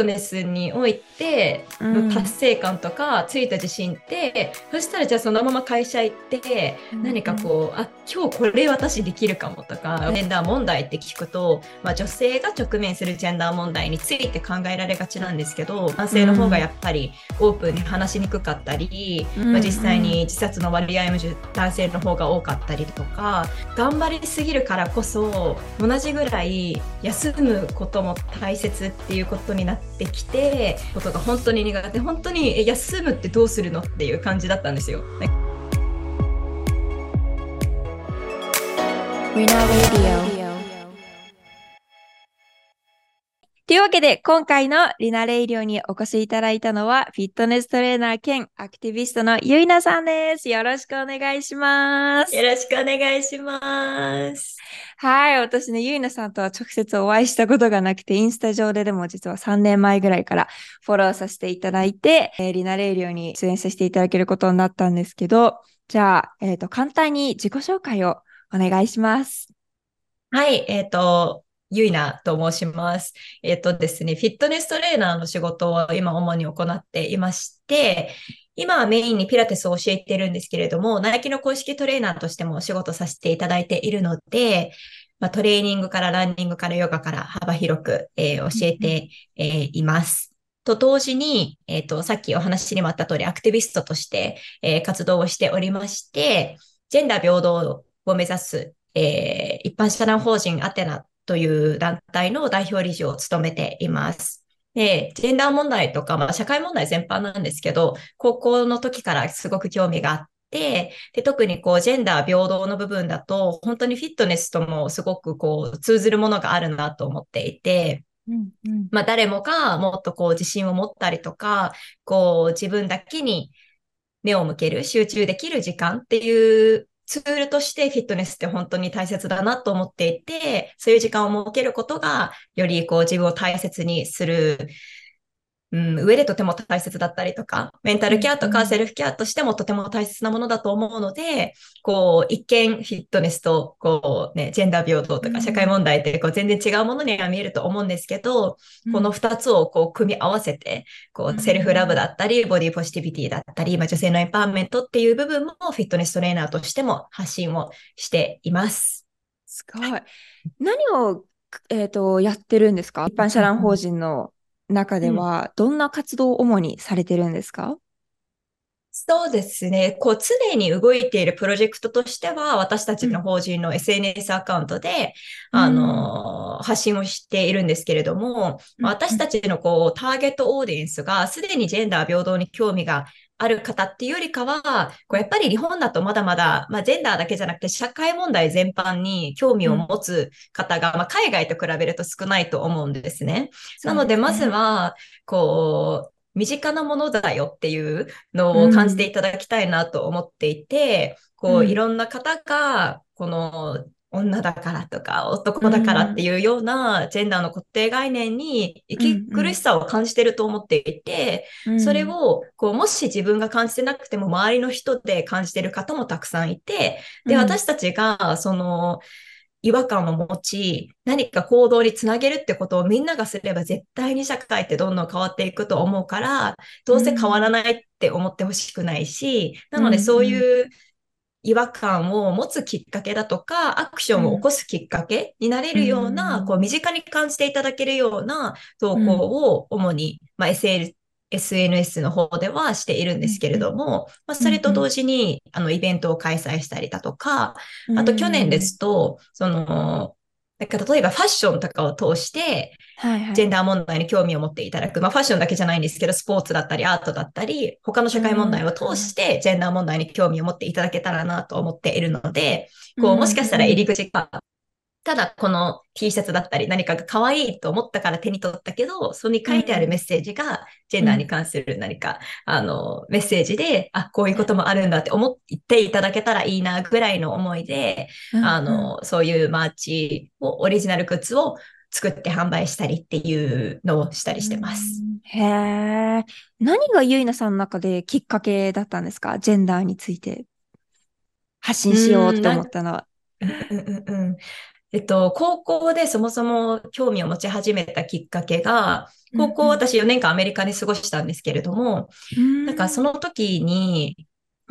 トネスにおいての達成感とかついた自信って、うん、そしたらじゃあそのまま会社行って何かこう、うん、あ今日これ私できるかもとかジェンダー問題って聞くと、まあ、女性が直面するジェンダー問題について考えられがちなんですけど男性の方がやっぱりオープンに話しにくかったり、うん、まあ、実際に自殺の割合も男性の方が多かったりとか頑張りすぎるからこそ同じぐらい休むことも大切っていうことになってきてことが本当に苦手本当に休むってどうするのっていう感じだったんですよ。というわけで、今回のリナレイリオにお越しいただいたのは、フィットネストレーナー兼アクティビストのゆいなさんです。よろしくお願いします。よろしくお願いします。はい。私ね、ゆいなさんとは直接お会いしたことがなくて、インスタ上ででも実は3年前ぐらいからフォローさせていただいて、えー、リナレイリオに出演させていただけることになったんですけど、じゃあ、えっ、ー、と、簡単に自己紹介をお願いします。はい。えっ、ー、と、ゆいなと申します。えっ、とですね、フィットネストレーナーの仕事を今主に行っていまして、今はメインにピラティスを教えているんですけれども、ナイキの公式トレーナーとしてもお仕事させていただいているので、まあ、トレーニングからランニングからヨガから幅広く、えー、教えて、えー、います。と同時に、えっ、ー、と、さっきお話にもあった通り、アクティビストとして、えー、活動をしておりまして、ジェンダー平等を目指す、えー、一般社団法人アテナという団体の代表理事を務めています。で、ジェンダー問題とか、まあ、社会問題全般なんですけど、高校の時からすごく興味があって、で、特にこう、ジェンダー平等の部分だと、本当にフィットネスともすごくこう、通ずるものがあるなと思っていて、うんうん、まあ、誰もがもっとこう、自信を持ったりとか、こう、自分だけに目を向ける、集中できる時間っていうツールとしてフィットネスって本当に大切だなと思っていて、そういう時間を設けることが、よりこう自分を大切にするうん、上でとても大切だったりとか、メンタルケアとかセルフケアとしてもとても大切なものだと思うので、こう、一見フィットネスと、こうね、ジェンダー平等とか社会問題ってこう全然違うものには見えると思うんですけど、うん、この二つをこう組み合わせて、こう、セルフラブだったり、ボディポジティビティだったり、まあ、女性のエンパワーメントっていう部分もフィットネストレーナーとしても発信をしています。すごい。何を、えっ、ー、と、やってるんですか？一般社団法人の中では、どんな活動を主にされてるんですか、そうですね。こう、常に動いているプロジェクトとしては、私たちの法人の SNS アカウントで、うん、あの、発信をしているんですけれども、うん、私たちのこう、ターゲットオーディエンスが、すでにジェンダー平等に興味がある方っていうよりかは、こうやっぱり日本だとまだまだ、まあ、ジェンダーだけじゃなくて社会問題全般に興味を持つ方が、うん、まあ、海外と比べると少ないと思うんですね。なので、まずは、こう、身近なものだよっていうのを感じていただきたいなと思っていて、うん、こう、いろんな方が、この女だからとか男だからっていうようなジェンダーの固定概念に生き苦しさを感じてると思っていて、うん。うん、それをこうもし自分が感じてなくても周りの人で感じてる方もたくさんいて、で、私たちがその違和感を持ち、何か行動につなげるってことをみんながすれば絶対に社会ってどんどん変わっていくと思うから、どうせ変わらないって思ってほしくないし、なのでそういう、違和感を持つきっかけだとか、アクションを起こすきっかけになれるような、うん、こう、身近に感じていただけるような投稿を主に、まあ、SL、SNS の方ではしているんですけれども、まあ、それと同時に、あの、イベントを開催したりだとか、あと去年ですと、その、なんか例えばファッションとかを通して、ジェンダー問題に興味を持っていただく。まあファッションだけじゃないんですけど、スポーツだったりアートだったり、他の社会問題を通してジェンダー問題に興味を持っていただけたらなと思っているので、こう、もしかしたら入り口がただこの T シャツだったり何かが可愛いと思ったから手に取ったけど、そこに書いてあるメッセージがジェンダーに関する何か、うん、あの、メッセージで、あ、こういうこともあるんだって思っていただけたらいいなぐらいの思いで、うん、あの、そういうマーチを、オリジナルグッズを作って販売したりっていうのをしたりしてます。へえ。何がゆいなさんの中できっかけだったんですか？ジェンダーについて発信しようって思ったのは。うんうんうんえっと、高校でそもそも興味を持ち始めたきっかけが、高校うん。うん私4年間アメリカに過ごしたんですけれども、なんかその時に、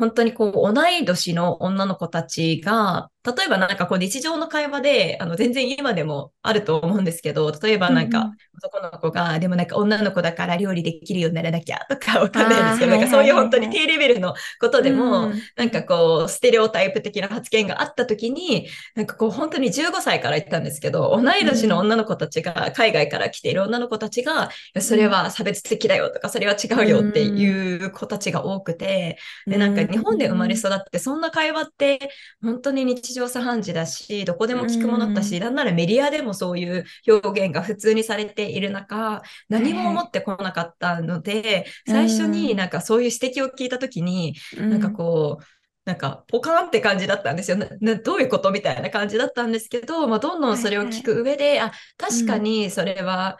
本当にこう、同い年の女の子たちが、例えばなんかこう日常の会話で、あの全然今でもあると思うんですけど、例えばなんかん男の子が、でもなんか女の子だから料理できるようにならなきゃとかわかんないんですけど、なんかそういう本当に低レベルのことでも、うんなんかこう、ステレオタイプ的な発言があった時に、なんかこう本当に15歳から言ったんですけど、同い年の女の子たちが、海外から来ている女の子たちが、それは差別的だよとか、それは違うよっていう子たちが多くて、で、なんか日本で生まれ育って、そんな会話って本当に日常茶飯事だし、どこでも聞くものだし、うんなんならメディアでもそういう表現が普通にされている中、何も思ってこなかったので、最初になんかそういう指摘を聞いたときに、なんかこう、なんか、ポカーンって感じだったんですよ。どういうことみたいな感じだったんですけど、まあ、どんどんそれを聞く上で、あ、確かにそれは、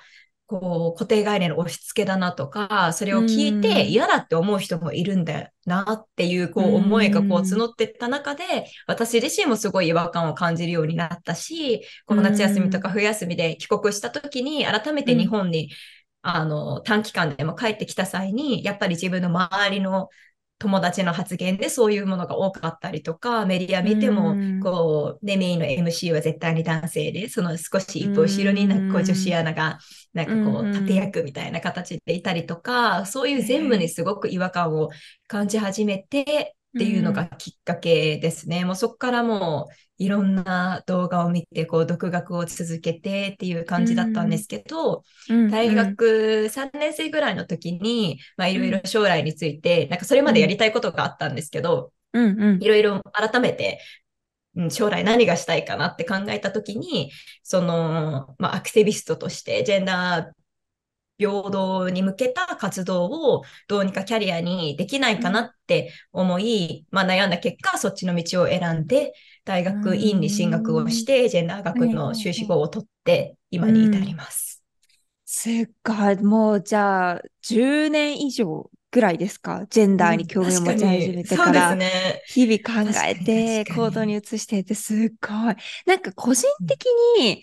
こう、固定概念の押し付けだなとか、それを聞いてうん嫌だって思う人もいるんだよなっていう、こう、うん。思いがこう募ってった中で、私自身もすごい違和感を感じるようになったし、この夏休みとか冬休みで帰国した時に、改めて日本に、あの、短期間でも帰ってきた際に、やっぱり自分の周りの友達の発言でそういうものが多かったりとか、メディア見てもうん、こう、ね、メインの MC は絶対に男性で、その少し一歩後ろになんかこう女子アナが、なんかこうんう、立役みたいな形でいたりとか、そういう全部にすごく違和感を感じ始めて、っていうのがきっかけですね。もうそこからもういろんな動画を見て、こう独学を続けてっていう感じだったんですけど、大学3年生ぐらいの時に、まあいろいろ将来について、なんかそれまでやりたいことがあったんですけど、うんうん。いろいろ改めて、うん将来何がしたいかなって考えた時に、その、まあアクティビストとしてジェンダー平等に向けた活動をどうにかキャリアにできないかなって思い、まあ悩んだ結果、そっちの道を選んで、大学院に進学をして、ジェンダー学の修士号を取って、今に至ります。すっごい、もうじゃあ、10年以上ぐらいですか？ジェンダーに興味を持ち始めてから、ね。日々考えて行動に移していて、すっごい。なんか個人的に、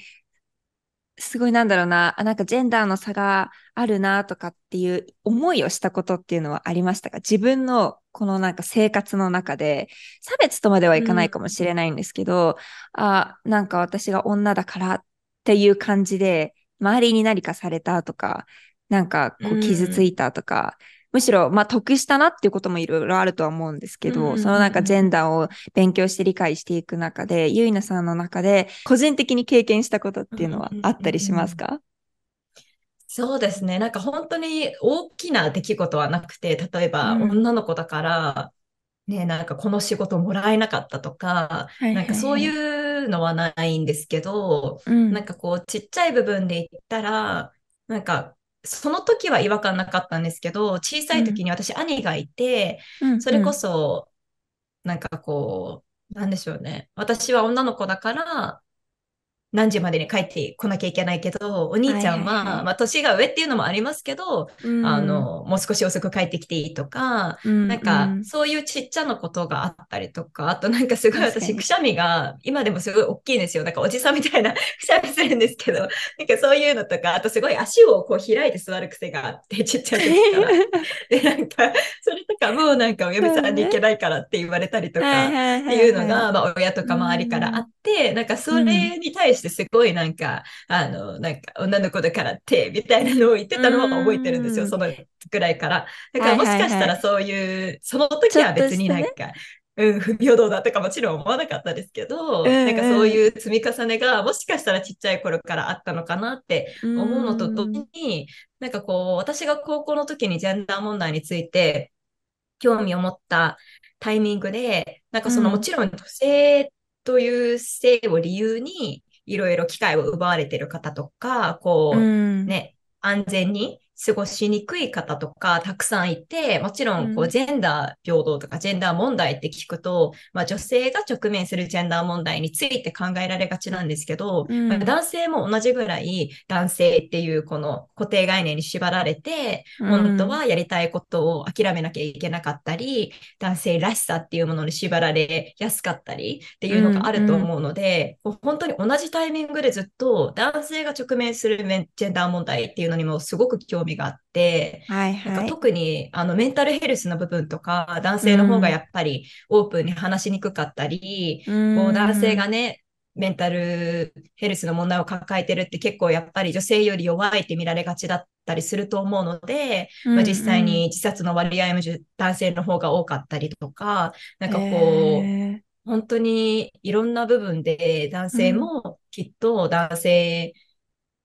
すごいなんだろうな、あなんかジェンダーの差があるなとかっていう思いをしたことっていうのはありましたか？自分のこのなんか生活の中で、差別とまではいかないかもしれないんですけど、あ、なんか私が女だからっていう感じで、周りに何かされたとか、なんかこう傷ついたとか、むしろ、まあ、得したなっていうこともいろいろあるとは思うんですけど、うんうんうんそのなんかジェンダーを勉強して理解していく中で、ゆいなさんの中で個人的に経験したことっていうのはあったりしますか？そうですね。なんか本当に大きな出来事はなくて、例えばうん。女の子だから、ね、なんかこの仕事もらえなかったとか、はいはいはい。なんかそういうのはないんですけど、うん。なんかこうちっちゃい部分で言ったら、なんかその時は違和感なかったんですけど、小さい時に私兄がいて、うんそれこそ、なんかこう、なんでしょうね。私は女の子だから、何時までに帰ってこなきゃいけないけど、お兄ちゃんは、はいはいはい。まあ年が上っていうのもありますけど、うん。あの、もう少し遅く帰ってきていいとか、うんなんかうん、そういうちっちゃなことがあったりとか、あとなんかすごい私、くしゃみが、今でもすごい大きいんですよ。なんかおじさんみたいなくしゃみするんですけど、なんかそういうのとか、あとすごい足をこう開いて座る癖があって、ちっちゃい時から。で、なんか、それとかもなんかお嫁さんに行けないからって言われたりとか、ってはい。いうのが、まあ、親とか周りからあって、なんかそれに対してすごいなんか、あの、なんか女の子だからって、みたいなのを言ってたのは覚えてるんですよ、うん。そのぐらいから。だからもしかしたらそういう、その時は別になんか、うん、不平等だとかもちろん思わなかったですけど、うんうん。なんかそういう積み重ねがもしかしたらちっちゃい頃からあったのかなって思うのと同時に、なんかこう、私が高校の時にジェンダー問題について興味を持ったタイミングで、なんかそのうん。もちろん女性という性を理由にいろいろ機会を奪われてる方とか、こう、うん。ね、安全に過ごしにくい方とかたくさんいて、もちろんこうジェンダー平等とかジェンダー問題って聞くと、まあ、女性が直面するジェンダー問題について考えられがちなんですけど、まあ、男性も同じぐらい男性っていうこの固定概念に縛られて、本当はやりたいことを諦めなきゃいけなかったり、男性らしさっていうものに縛られやすかったりっていうのがあると思うので、本当に同じタイミングでずっと男性が直面するジェンダー問題っていうのにもすごく興味があって、はいはい、なんか特にあのメンタルヘルスの部分とか、男性の方がやっぱりオープンに話しにくかったり、うん、こう男性がね、メンタルヘルスの問題を抱えてるって結構やっぱり女性より弱いって見られがちだったりすると思うので、うんうん、まあ、実際に自殺の割合も男性の方が多かったりとか、なんかこう、えー、本当にいろんな部分で男性もきっと男性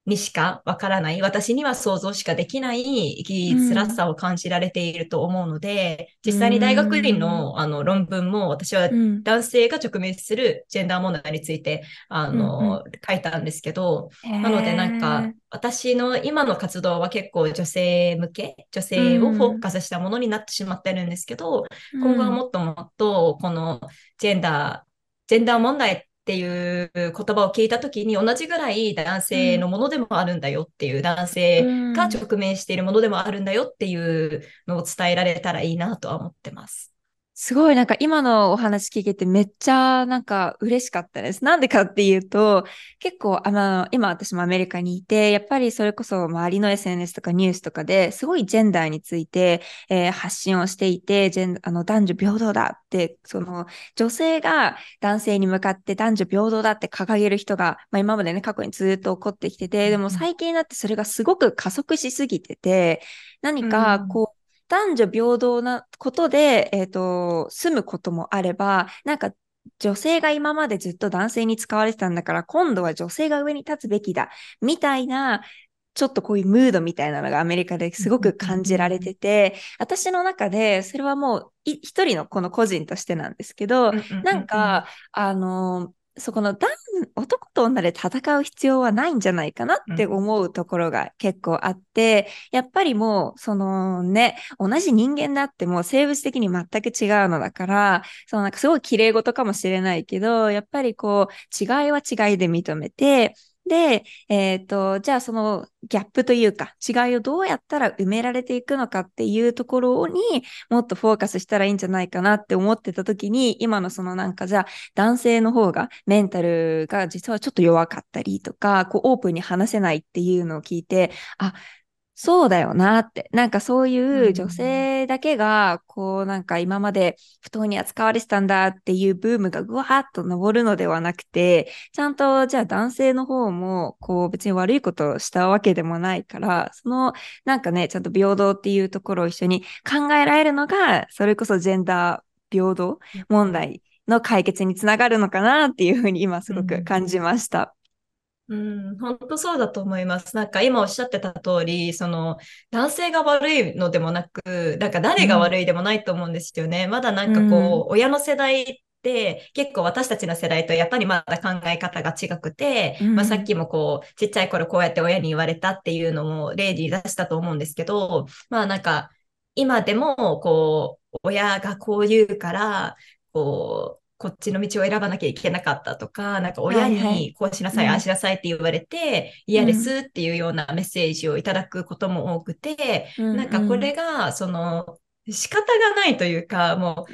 にしかわからない、私には想像しかできない生きづらさを感じられていると思うので、うん、実際に大学院のあの論文も私は男性が直面するジェンダー問題について、あの、うん、書いたんですけど、なのでなんか私の今の活動は結構女性向け、女性をフォーカスしたものになってしまってるんですけど、うん、今後はもっともっとこのジェンダー、ジェンダー問題っていう言葉を聞いたときに同じぐらい男性のものでもあるんだよっていう、うん、男性が直面しているものでもあるんだよっていうのを伝えられたらいいなとは思ってます。すごいなんか今のお話聞けてめっちゃなんか嬉しかったです。なんでかっていうと、結構あの、今私もアメリカにいて、やっぱりそれこそ周りの SNS とかニュースとかですごいジェンダーについて、えー、発信をしていて、ジェンあの男女平等だって、その女性が男性に向かって男女平等だって掲げる人が、まあ今までね、過去にずっと起こってきてて、でも最近になってそれがすごく加速しすぎてて、何かこう、男女平等なことで、えっ、ー、と、住むこともあれば、なんか女性が今までずっと男性に使われてたんだから、今度は女性が上に立つべきだ、みたいな、ちょっとこういうムードみたいなのがアメリカですごく感じられてて、私の中でそれはもう一人のこの個人としてなんですけど、なんか、あの、そこの男、男と女で戦う必要はないんじゃないかなって思うところが結構あって、うん、やっぱりもう、そのね、同じ人間であっても生物的に全く違うのだから、そのなんかすごい綺麗事かもしれないけど、やっぱりこう、違いは違いで認めて、で、えっ、ー、と、じゃあそのギャップというか違いをどうやったら埋められていくのかっていうところにもっとフォーカスしたらいいんじゃないかなって思ってた時に今のそのなんかじゃあ男性の方がメンタルが実はちょっと弱かったりとかこうオープンに話せないっていうのを聞いてあそうだよなって。なんかそういう女性だけが、こうなんか今まで不当に扱われてたんだっていうブームがぐわーっと昇るのではなくて、ちゃんとじゃあ男性の方も、こう別に悪いことをしたわけでもないから、そのなんかね、ちゃんと平等っていうところを一緒に考えられるのが、それこそジェンダー平等問題の解決につながるのかなっていうふうに今すごく感じました。うん、本当そうだと思います。なんか今おっしゃってた通り、その男性が悪いのでもなく、なんか誰が悪いでもないと思うんですよね。うん、まだなんかこう、親の世代って結構私たちの世代とやっぱりまだ考え方が違くて、うん、まあさっきもこう、ちっちゃい頃こうやって親に言われたっていうのも例に出したと思うんですけど、まあなんか今でもこう、親がこう言うから、こう、こっちの道を選ばなきゃいけなかったとか、なんか親にこうしなさい、ああしなさいって言われて、嫌ですっていうようなメッセージをいただくことも多くて、なんかこれが、その、仕方がないというか、もう、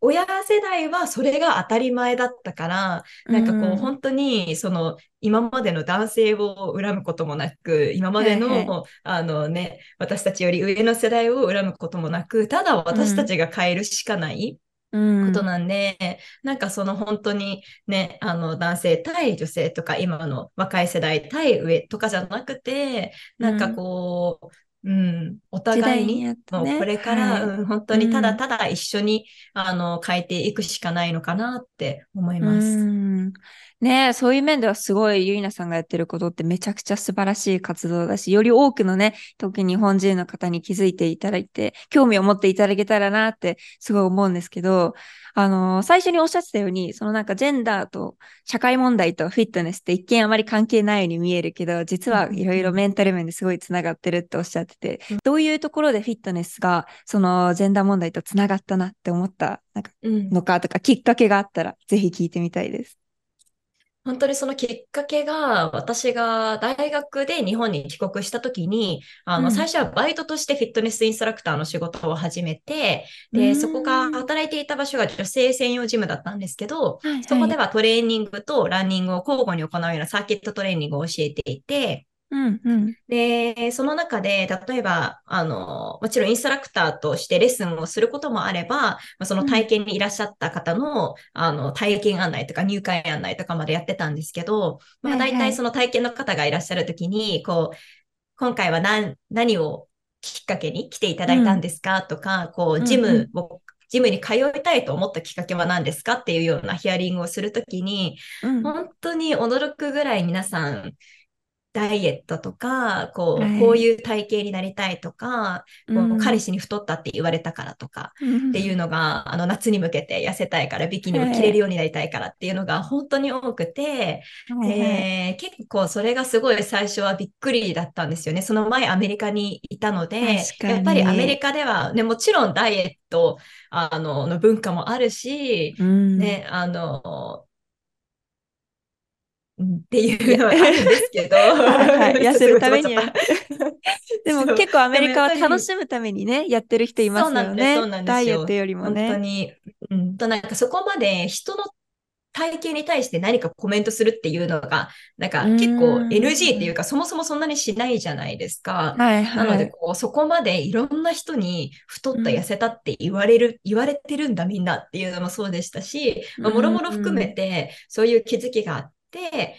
親世代はそれが当たり前だったから、なんかこう、本当に、その、今までの男性を恨むこともなく、今までの、あのね、私たちより上の世代を恨むこともなく、ただ私たちが変えるしかない。ことなんで、うん、なんかその本当にね、あの男性対女性とか今の若い世代対上とかじゃなくて、なんかこう、うん、お互いに、ね、もうこれから、はい、うん、本当にただただ一緒に、うん、あの変えていくしかないのかなって思います。うん。ねそういう面ではすごいゆいなさんがやってることってめちゃくちゃ素晴らしい活動だし、より多くのね、特に日本人の方に気づいていただいて、興味を持っていただけたらなってすごい思うんですけど、あのー、最初におっしゃってたように、そのなんかジェンダーと社会問題とフィットネスって一見あまり関係ないように見えるけど、実はいろいろメンタル面ですごいつながってるっておっしゃっってて、どういうところでフィットネスが、そのジェンダー問題とつながったなって思ったなんかうん。のかとか、きっかけがあったら、ぜひ聞いてみたいです。本当にそのきっかけが、私が大学で日本に帰国した時に、あの、うん。最初はバイトとしてフィットネスインストラクターの仕事を始めて、で、うん。そこが働いていた場所が女性専用ジムだったんですけど、はい。そこではトレーニングとランニングを交互に行うようなサーキットトレーニングを教えていて、うんうん。で、その中で、例えば、あの、もちろんインストラクターとしてレッスンをすることもあれば、まあその体験にいらっしゃった方の、あの、体験案内とか入会案内とかまでやってたんですけど、まあ、はいはい。大体その体験の方がいらっしゃるときに、こう、今回は何、何をきっかけに来ていただいたんですかとか、こう、ジうん。ムを、ジムに通いたいと思ったきっかけは何ですかっていうようなヒアリングをするときに、うん。本当に驚くぐらい皆さん、ダイエットとか、こう、はい。こういう体型になりたいとか、こううん。彼氏に太ったって言われたからとか、っっていうのが、あの、夏に向けて痩せたいから、ビキニを着れるようになりたいからっていうのが本当に多くて、で、結構それがすごい最初はびっくりだったんですよね。その前アメリカにいたのでやっぱりアメリカではね、もちろんダイエット、あの、の文化もあるし、うん。ね、あの、うんっていうのはあるんですけど、はいはい。痩せるために。でも結構アメリカは楽しむためにね、やってる人いますよね。そうなんですダイエットよりも本当ね。に、うん、となんかそこまで人の体型に対して何かコメントするっていうのが、なんか結構うん NG っていうか、そもそもそんなにしないじゃないですか。はいは。ないので、こう、そこまでいろんな人に太った、痩せたって言われる、言われてるんだみんなっていうのもそうでしたし、まあ、もろもろ含めて、そういう気づきがあっで、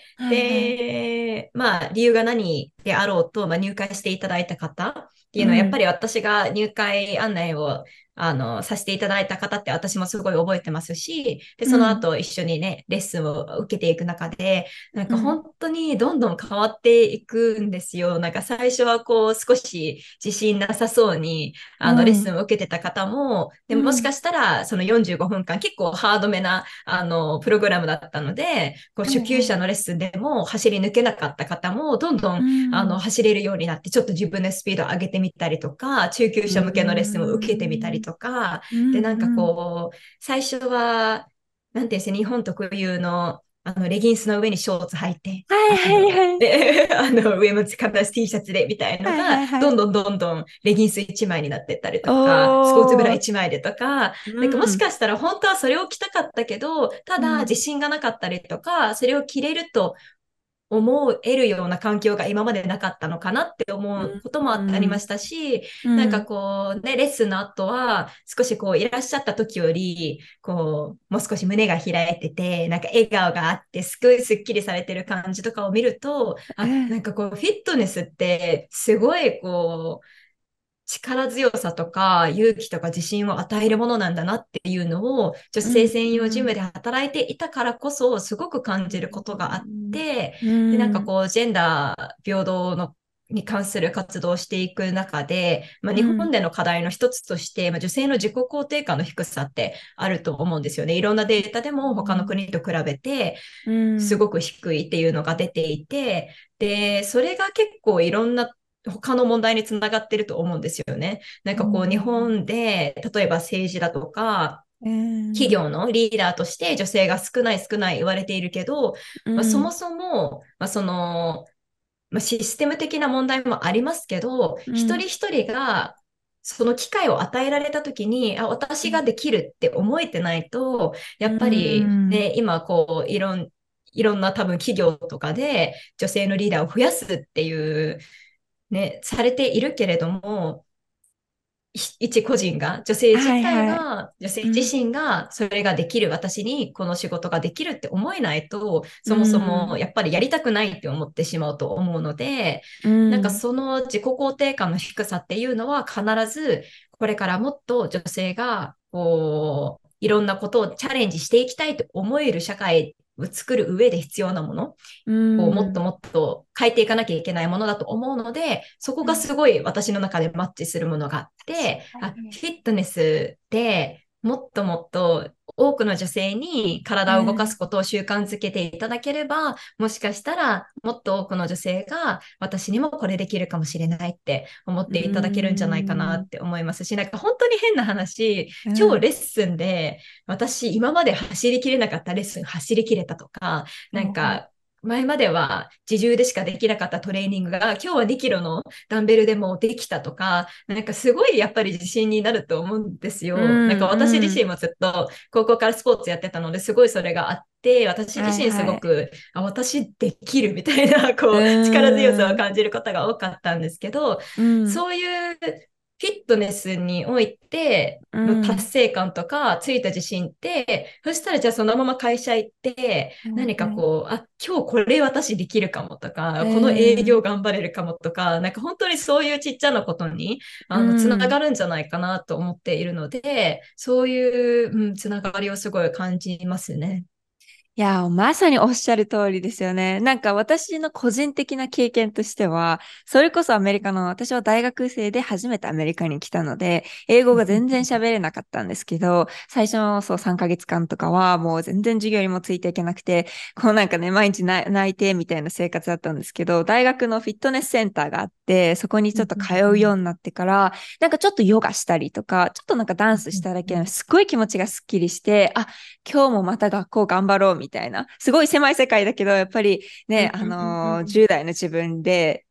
まあ、理由が何であろうと、まあ、入会していただいた方っていうのは、うん。やっぱり私が入会案内を、あの、させていただいた方って私もすごい覚えてますし、で、その後一緒にね、レッスンを受けていく中で、なんか本当にどんどん変わっていくんですよ。なんか最初はこう少し自信なさそうに、あの、うん。レッスンを受けてた方も、でももしかしたらその45分間結構ハードめな、あの、プログラムだったので、こう初級者のレッスンでも走り抜けなかった方も、どんどんうん。あの、走れるようになって、ちょっと自分でスピードを上げてみたりとか、中級者向けのレッスンを受けてみたりとか、で、なんかこう、最初は、なんていうんですか、日本特有の、あの、レギンスの上にショーツ履いて、はいはいはい。で、あの、上もカナス T シャツでみたいのはいはいはい。が、どんどんどんどんレギンス1枚になってったりとおか、ー。スポーツブラ1枚でとか、うん。なんかもしかしたら本当はそれを着たかったけど、たうんだ自信がなかったりとか、それを着れると思えるような環境が今までなかったのかなって思うこともありましたし、うなんかこう、ね、レッスンの後は、少しこう、いらっしゃった時より、こう、もう少し胸が開いてて、なんか笑顔があって、すごいスッキリされてる感じとかを見ると、あ、うんなんかこう、フィットネスって、すごいこう、力強さとか勇気とか自信を与えるものなんだなっていうのを女性専用ジムで働いていたからこそすごく感じることがあって、でで、なんかこう、ジェンダー平等のに関する活動をしていく中で、まあ、日本での課題の一つとして、まあ、女性の自己肯定感の低さってあると思うんですよね。いろんなデータでも他の国と比べて、すく、ごく低いっていうのが出ていて、で、それが結構いろんな他の問題につながってると思うんですよね。なんかこううん。日本で、例えば政治だとか、企企業のリーダーとして女性が少ない少ない言われているけど、まあ、そもそも、まあ、その、まあ、システム的な問題もありますけど、うん。一人一人がその機会を与えられたときに、あ、私ができるって思えてないと、やっぱりうん。ね、今こう、いろん、いろんな多分企業とかで女性のリーダーを増やすっていう、ね、されているけれども、い一個人が、女性自体はいが、女性自身がそれができる、私にこの仕事ができるって思えないと、そもそもやっぱりやりたくないって思ってしまうと思うので、ななんかその自己肯定感の低さっていうのは必ずこれからもっと女性がこういろんなことをチャレンジしていきたいと思える社会を作る上で必要なもの。をもっともっと変えていかなきゃいけないものだと思うので、そこがすごい私の中でマッチするものがあって、あ、フィットネスってもっともっと多くの女性に体を動かすことを習慣づけていただければ、もしかしたらもっと多くの女性が私にもこれできるかもしれないって思っていただけるんじゃないかなって思いますし、なんか本当に変な話、今日レッスンで私今まで走りきれなかったレッスン走りきれたとか、なんか前までは自重でしかできなかったトレーニングが今日は2キロのダンベルでもできたとか、なんかすごいやっぱり自信になると思うんですよ。うん、なんか私自身もずっと高校からスポーツやってたのですごいそれがあって、私自身すごく、はいはい、あ私できるみたいなこう力強さを感じることが多かったんですけど、うん、そういうフィットネスにおいての達成感とかついた自信って、うん、そしたらじゃあそのまま会社行って、何かこう、あ、今日これ私できるかもとか、この営業頑張れるかもとか、なんか本当にそういうちっちゃなことに、あの、つながるんじゃないかなと思っているので、そういう、うん、つながりをすごい感じますね。いや、まさにおっしゃる通りですよね。なんか私の個人的な経験としては、それこそアメリカの、私は大学生で初めてアメリカに来たので、英語が全然喋れなかったんですけど、最初のそう3ヶ月間とかはもう全然授業にもついていけなくて、こうなんかね、毎日泣いてみたいな生活だったんですけど、大学のフィットネスセンターがあって、そこにちょっと通うようになってから、なんかちょっとヨガしたりとか、ちょっとなんかダンスしただけですっごい気持ちがスッキリして、あ、今日もまた学校頑張ろうみたいなみたいな、すごい狭い世界だけど、やっぱりね、あのー、10代の自分で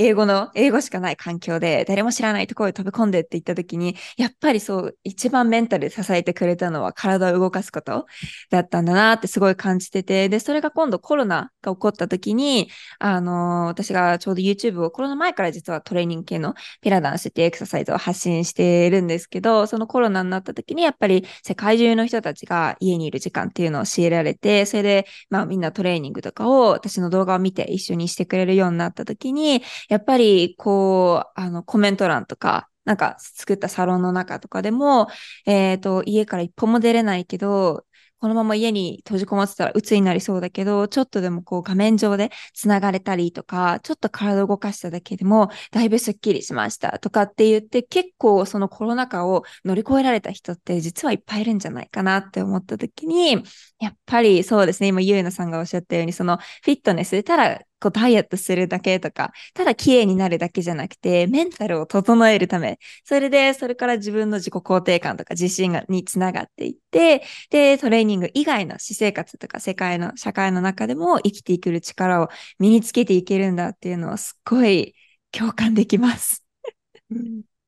英語の、英語しかない環境で、誰も知らないところに飛び込んでって言った時に、やっぱりそう、一番メンタル支えてくれたのは体を動かすことだったんだなってすごい感じてて、で、それが今度コロナが起こった時に、あのー、私がちょうど YouTube をコロナ前から実はトレーニング系のピラダンスっていうエクササイズを発信しているんですけど、そのコロナになった時にやっぱり世界中の人たちが家にいる時間っていうのを強いられて、それで、まあみんなトレーニングとかを私の動画を見て一緒にしてくれるようになった時に、やっぱり、こう、あの、コメント欄とか、なんか作ったサロンの中とかでも、えっ、ー、と、家から一歩も出れないけど、このまま家に閉じこもってたら鬱になりそうだけど、ちょっとでもこう画面上で繋がれたりとか、ちょっと体を動かしただけでもだいぶスッキリしましたとかって言って、結構そのコロナ禍を乗り越えられた人って実はいっぱいいるんじゃないかなって思った時に、やっぱりそうですね、今ゆうなさんがおっしゃったように、そのフィットネスでただこうダイエットするだけとか、ただ綺麗になるだけじゃなくて、メンタルを整えるため、それで、それから自分の自己肯定感とか自信がにつながっていって、で、トレーニング以外の私生活とか世界の、社会の中でも生きていける力を身につけていけるんだっていうのをすっごい共感できます。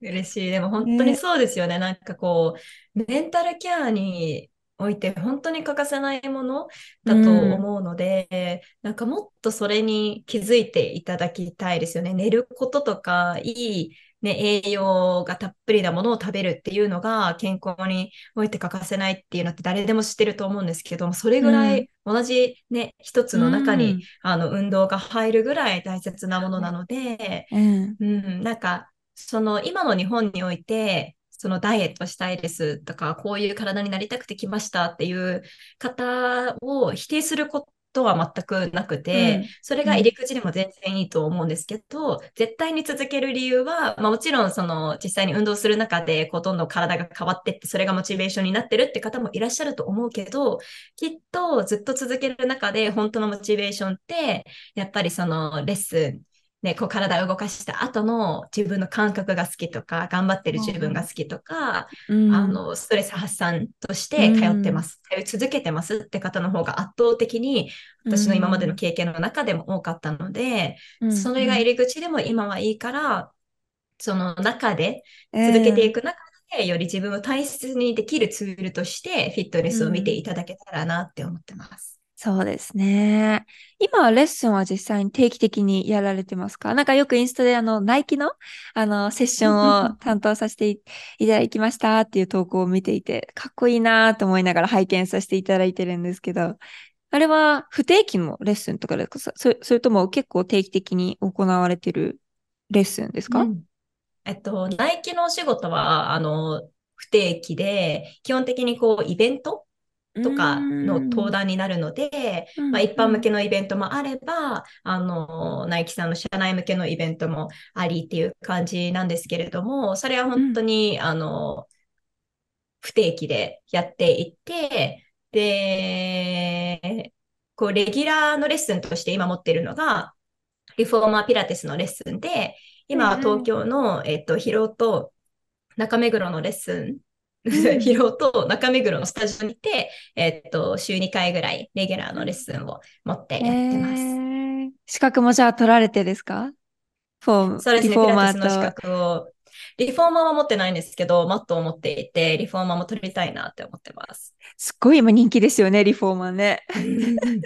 嬉しい。でも本当にそうですよね。ねなんかこう、メンタルケアにおいて本当に欠かせないものだと思うので、うん、なんかもっとそれに気づいていただきたいですよね。寝ることとか、いい、ね、栄養がたっぷりなものを食べるっていうのが健康において欠かせないっていうのって誰でも知ってると思うんですけども、それぐらい同じね、一つの中に、うん、あの運動が入るぐらい大切なものなので、うん、うん、なんかその今の日本において、そのダイエットしたいですとか、こういう体になりたくて来ましたっていう方を否定することは全くなくて、うん、それが入り口でも全然いいと思うんですけど、うん、絶対に続ける理由は、まあ、もちろんその実際に運動する中でこうどんどん体が変わってって、それがモチベーションになってるって方もいらっしゃると思うけど、きっとずっと続ける中で本当のモチベーションって、やっぱりそのレッスン、ね、こう体を動かした後の自分の感覚が好きとか、頑張ってる自分が好きとか、うん、あの、ストレス発散として通ってます、うん、通い続けてますって方の方が圧倒的に私の今までの経験の中でも多かったので、うん、それが入り口でも今はいいから、その中で続けていく中で、より自分を大切にできるツールとしてフィットネスを見ていただけたらなって思ってます。そうですね。今はレッスンは実際に定期的にやられてますか？なんかよくインスタであの、ナイキのあの、セッションを担当させていただきましたっていう投稿を見ていて、かっこいいなと思いながら拝見させていただいてるんですけど、あれは不定期のレッスンとかですか？そそれとも結構定期的に行われてるレッスンですか、うん、えっと、ナイキのお仕事は、あの、不定期で、基本的にこう、イベントとかの登壇になるので、まあ、一般向けのイベントもあれば、あの、ナイキさんの社内向けのイベントもありっていう感じなんですけれども、それは本当に、あの、不定期でやっていて、で、こう、レギュラーのレッスンとして今持っているのが、リフォーマーピラティスのレッスンで、今は東京の、えっと、広尾と中目黒のレッスン、広尾と中目黒のスタジオにて、えっと、週2回ぐらいレギュラーのレッスンを持ってやってます。えー、資格もじゃあ取られてですか？フォーそうですね、ピラティスの資格を。リフォーマーは持ってないんですけど、マットを持っていて、リフォーマーも取りたいなって思ってます。すっごい今人気ですよね、リフォーマーね。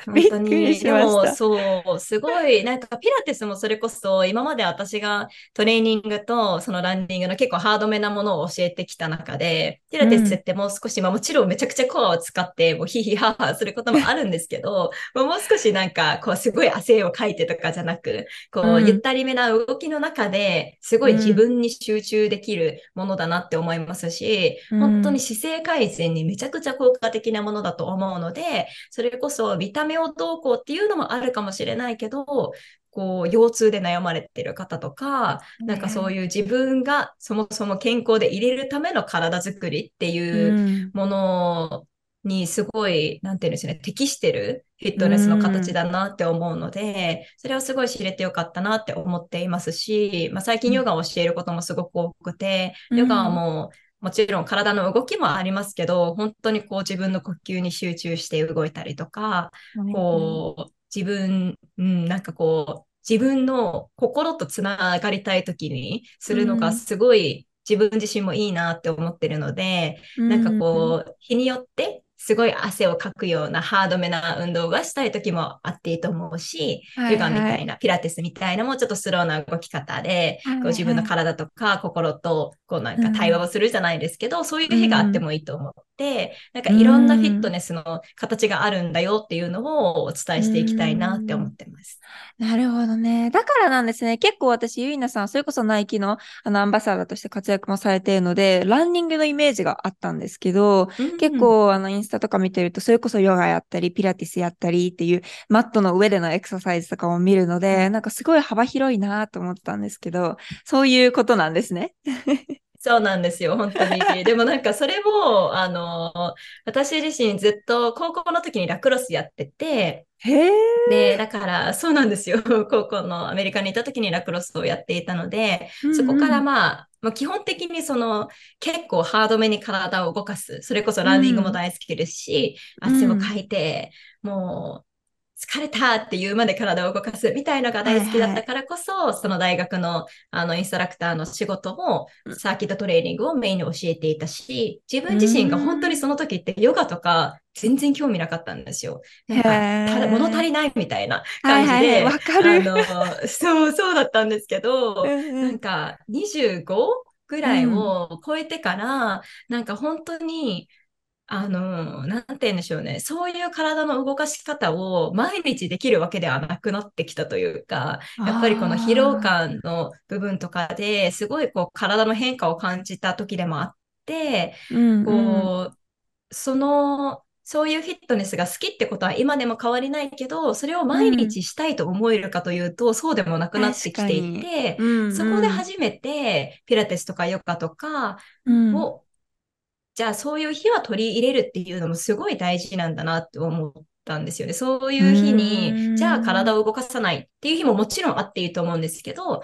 本当に。でも、そう、すごい、なんかピラティスもそれこそ、今まで私がトレーニングとそのランニングの結構ハードめなものを教えてきた中で、ピラティスってもう少し、うん、まあもちろんめちゃくちゃコアを使って、もうヒヒハハすることもあるんですけど、もう少しなんか、こうすごい汗をかいてとかじゃなく、こう、ゆったりめな動きの中で、すごい自分に集中できるものだなって思いますし、うん、本当に姿勢改善にめちゃくちゃ効果的なものだと思うので、それこそ見た目をどうこうっていうのもあるかもしれないけど、こう、腰痛で悩まれてる方とか、なんかそういう自分がそもそも健康で入れるための体づくりっていうものにすごい、なんていうんですね、適してるフィットネスの形だなって思うので、それはすごい知れてよかったなって思っていますし、まあ、最近ヨガを教えることもすごく多くて、ヨガはもうもちろん体の動きもありますけど、本当にこう自分の呼吸に集中して動いたりとか、こう自分、うん、なんかこう自分の心とつながりたい時にするのがすごい自分自身もいいなって思ってるので、なんかこう日によってすごい汗をかくようなハードめな運動がしたい時もあっていいと思うし、はいはい、ヨガみたいな、ピラティスみたいなもうちょっとスローな動き方で、はいはい、こう自分の体とか心とこうなんか対話をするじゃないですけど、うん、そういう日があってもいいと思って、なんかいろんなフィットネスの形があるんだよっていうのをお伝えしていきたいなって思ってます。なるほどね。だからなんですね。結構私、ゆいなさん、それこそナイキのあのアンバサダーとして活躍もされているので、ランニングのイメージがあったんですけど、うん、結構あのインスタとか見てると、それこそヨガやったり、ピラティスやったりっていうマットの上でのエクササイズとかも見るので、なんかすごい幅広いなと思ってたんですけど、そういうことなんですね。そうなんですよ、本当に。でもなんかそれも、あの、私自身ずっと高校の時にラクロスやってて、へで、だからそうなんですよ。高校のアメリカにいた時にラクロスをやっていたので、うんうん、そこからまあ、まあ、基本的にその結構ハードめに体を動かす。それこそランニングも大好きですし、うん、汗もかいて、もう疲れたっていうまで体を動かすみたいのが大好きだったからこそ、はいはい、その大学のあのインストラクターの仕事もサーキットトレーニングをメインに教えていたし、自分自身が本当にその時ってヨガとか全然興味なかったんですよ。なんか、ただ物足りないみたいな感じで。わ、はい、かる。あの、そう、そうだったんですけど、なんか 25? ぐらいを超えてから、うん、なんか本当に、あの、なんて言うんでしょうね。そういう体の動かし方を毎日できるわけではなくなってきたというか、やっぱりこの疲労感の部分とかですごいこう体の変化を感じた時でもあって、うんうん、こう、その、そういうフィットネスが好きってことは今でも変わりないけど、それを毎日したいと思えるかというと、うん、そうでもなくなってきていて、うん。うん、そこで初めてピラティスとかヨガとかをじゃあそういう日は取り入れるっていうのもすごい大事なんだなって思ったんですよね。そういう日に、じゃあ体を動かさないっていう日ももちろんあっていいと思うんですけど、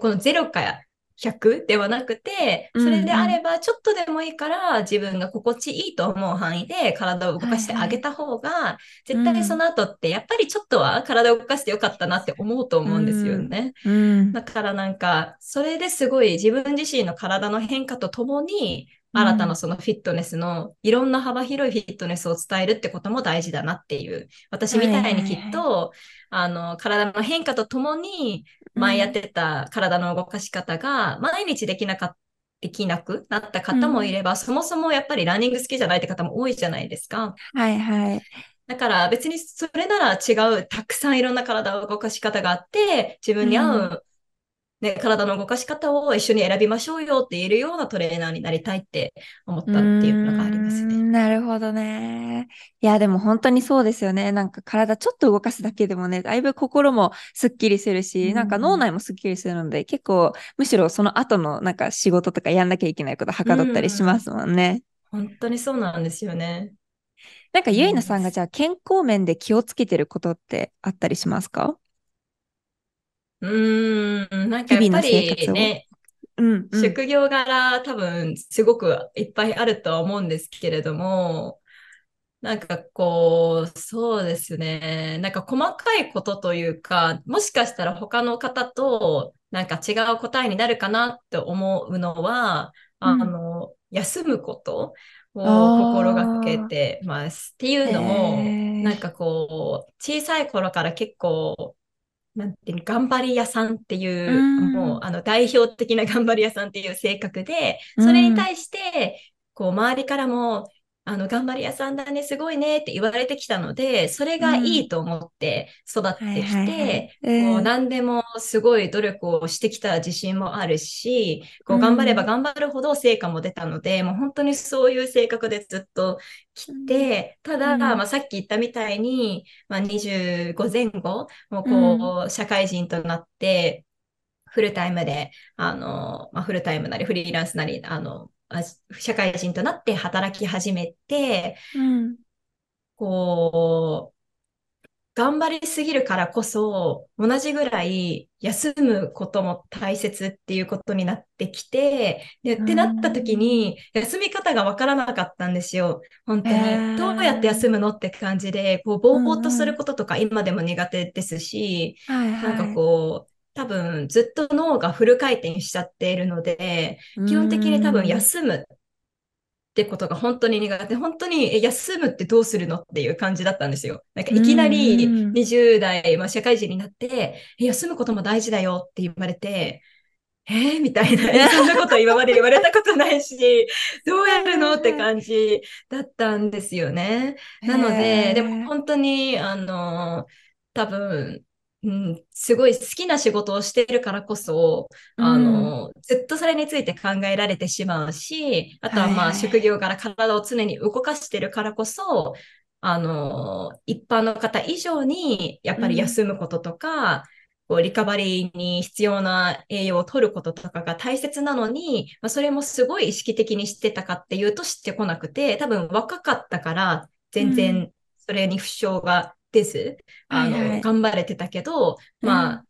この0か100ではなくて、それであればちょっとでもいいから自分が心地いいと思う範囲で体を動かしてあげた方が、絶対その後ってやっぱりちょっとは体を動かしてよかったなって思うと思うんですよね。だからなんか、それですごい自分自身の体の変化とともに、新たなそのフィットネスのいろんな幅広いフィットネスを伝えるってことも大事だなっていう。私みたいにきっと、あの、体の変化とともに、前やってた体の動かし方が、毎日できなかった。できなくなった方もいれば、うん、そもそもやっぱりランニング好きじゃないって方も多いじゃないですか。はいはい。だから別にそれなら違う、たくさんいろんな体の動かし方があって、自分に合うね、体の動かし方を一緒に選びましょうよって言えるようなトレーナーになりたいって思ったっていうのがありますね。なるほどね。いや、でも本当にそうですよね。なんか体ちょっと動かすだけでもね、だいぶ心もスッキリするし、なんか脳内もスッキリするので、結構むしろその後のなんか仕事とかやんなきゃいけないことはかどったりしますもんね。本当にそうなんですよね。なんか、ゆいなさんがじゃあ健康面で気をつけてることってあったりしますか？うーん、なんかやっぱりね、うんうん、職業柄多分すごくいっぱいあるとは思うんですけれども、なんかこう、そうですね。なんか細かいことというか、もしかしたら他の方となんか違う答えになるかなって思うのは、あの、休むことを心がけてます。っていうのも、なんかこう、小さい頃から結構、なんていう頑張り屋さんっていう、もう、あの、代表的な頑張り屋さんっていう性格で、それに対して、こう、周りからも、あの、頑張り屋さんだね、すごいねって言われてきたので、それがいいと思って育ってきて、こう何でもすごい努力をしてきた自信もあるし、こう頑張れば頑張るほど成果も出たので、もう本当にそういう性格でずっと来て、ただ、まあ、さっき言ったみたいに、まあ、25前後、もうこう、社会人となって、フルタイムで、あの、まあ、フルタイムなりフリーランスなり、あの、社会人となって働き始めて、うん、こう、頑張りすぎるからこそ、同じぐらい休むことも大切っていうことになってきて、でってなった時に、休み方がわからなかったんですよ。本当に。えー、どうやって休むのって感じで、こう、ぼーぼーっとすることとか今でも苦手ですし、はいはい、なんかこう、多分ずっと脳がフル回転しちゃっているので、基本的に多分休むってことが本当に苦手。本当に休むってどうするのっていう感じだったんですよ。なんかいきなり20代、まあ、社会人になって、休むことも大事だよって言われて、えー、みたいな、そんなこと今まで言われたことないし、どうやるのって感じだったんですよね。なので、でも本当に、あの、多分、うん、すごい好きな仕事をしてるからこそ、うん、あの、ずっとそれについて考えられてしまうし、あとはまあ、職業から体を常に動かしてるからこそ、あの、一般の方以上に、やっぱり休むこととか、うん、こうリカバリーに必要な栄養を取ることとかが大切なのに、まあ、それもすごい意識的にしてたかっていうと知ってこなくて、多分若かったから全然それに不詳がです。あの、はいはい、頑張れてたけど、まあ、うん、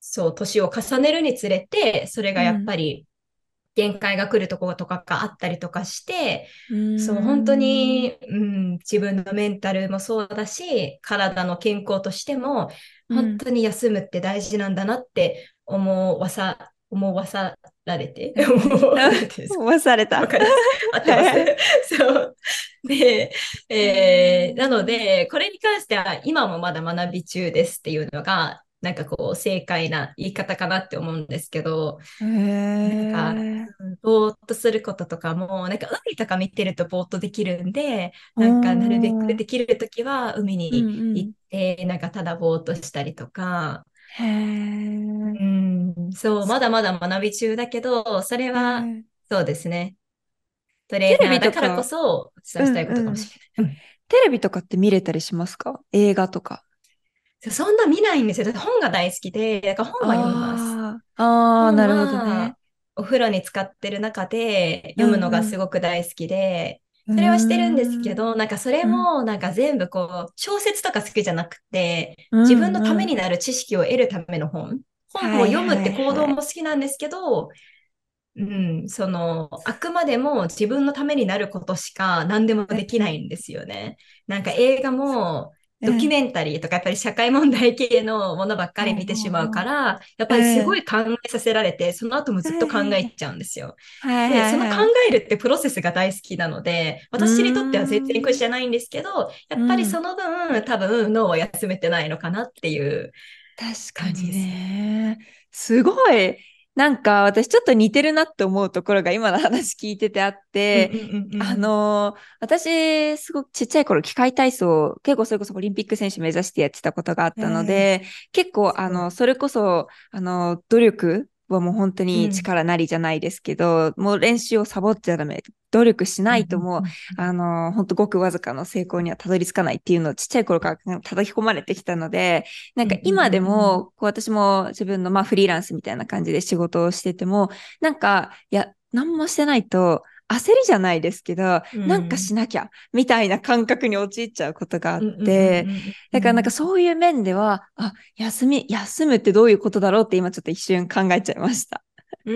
そう、年を重ねるにつれて、それがやっぱり、限界が来るところとかがあったりとかして、うん、そう、本当に、うん、自分のメンタルもそうだし、体の健康としても、本当に休むって大事なんだなって思わさ、思わさられて。思わ された。わかります。合ってます。そう。で、えー、なので、これに関しては今もまだ学び中ですっていうのが、なんかこう正解な言い方かなって思うんですけど、なんか、ぼーっとすることとかも、なんか海とか見てるとぼーっとできるんで、なんかなるべくできるときは海に行って、うんうん、なんかただぼーっとしたりとか、へうん、そう、まだまだ学び中だけど、それは、そうですね。トレーナーだからこそ伝えたいことかもしれない。テレビとかって見れたりしますか？映画とか。そんな見ないんですよ。本が大好きで、だから本は読みます。ああ、なるほどね。お風呂に使ってる中で読むのがすごく大好きで、それはしてるんですけど、なんかそれもなんか全部こう、小説とか好きじゃなくて、自分のためになる知識を得るための本。本を読むって行動も好きなんですけど、うん、その、あくまでも自分のためになることしか何でもできないんですよね。なんか映画も、ドキュメンタリーとかやっぱり社会問題系のものばっかり見てしまうから、やっぱりすごい考えさせられて、その後もずっと考えちゃうんですよ。で、その考えるってプロセスが大好きなので、私にとっては全然苦じゃないんですけど、やっぱりその分、多分脳を休めてないのかなっていう確かにね。すごい。なんか私ちょっと似てるなって思うところが今の話聞いててあって、あのー、私すごくちっちゃい頃機械体操、結構それこそオリンピック選手目指してやってたことがあったので、結構あの、それこそ、あの、努力はもう本当に力なりじゃないですけど、うん、もう練習をサボっちゃダメ。努力しないともう、あの、本当ごくわずかの成功にはたどり着かないっていうのをちっちゃい頃から叩き込まれてきたので、なんか今でも、こう私も自分のまあフリーランスみたいな感じで仕事をしてても、なんか、いや、何もしてないと、焦りじゃないですけど、うんなんかしなきゃ、みたいな感覚に陥っちゃうことがあって、だからなんかそういう面では、あ、休み、休むってどういうことだろうって今ちょっと一瞬考えちゃいました。う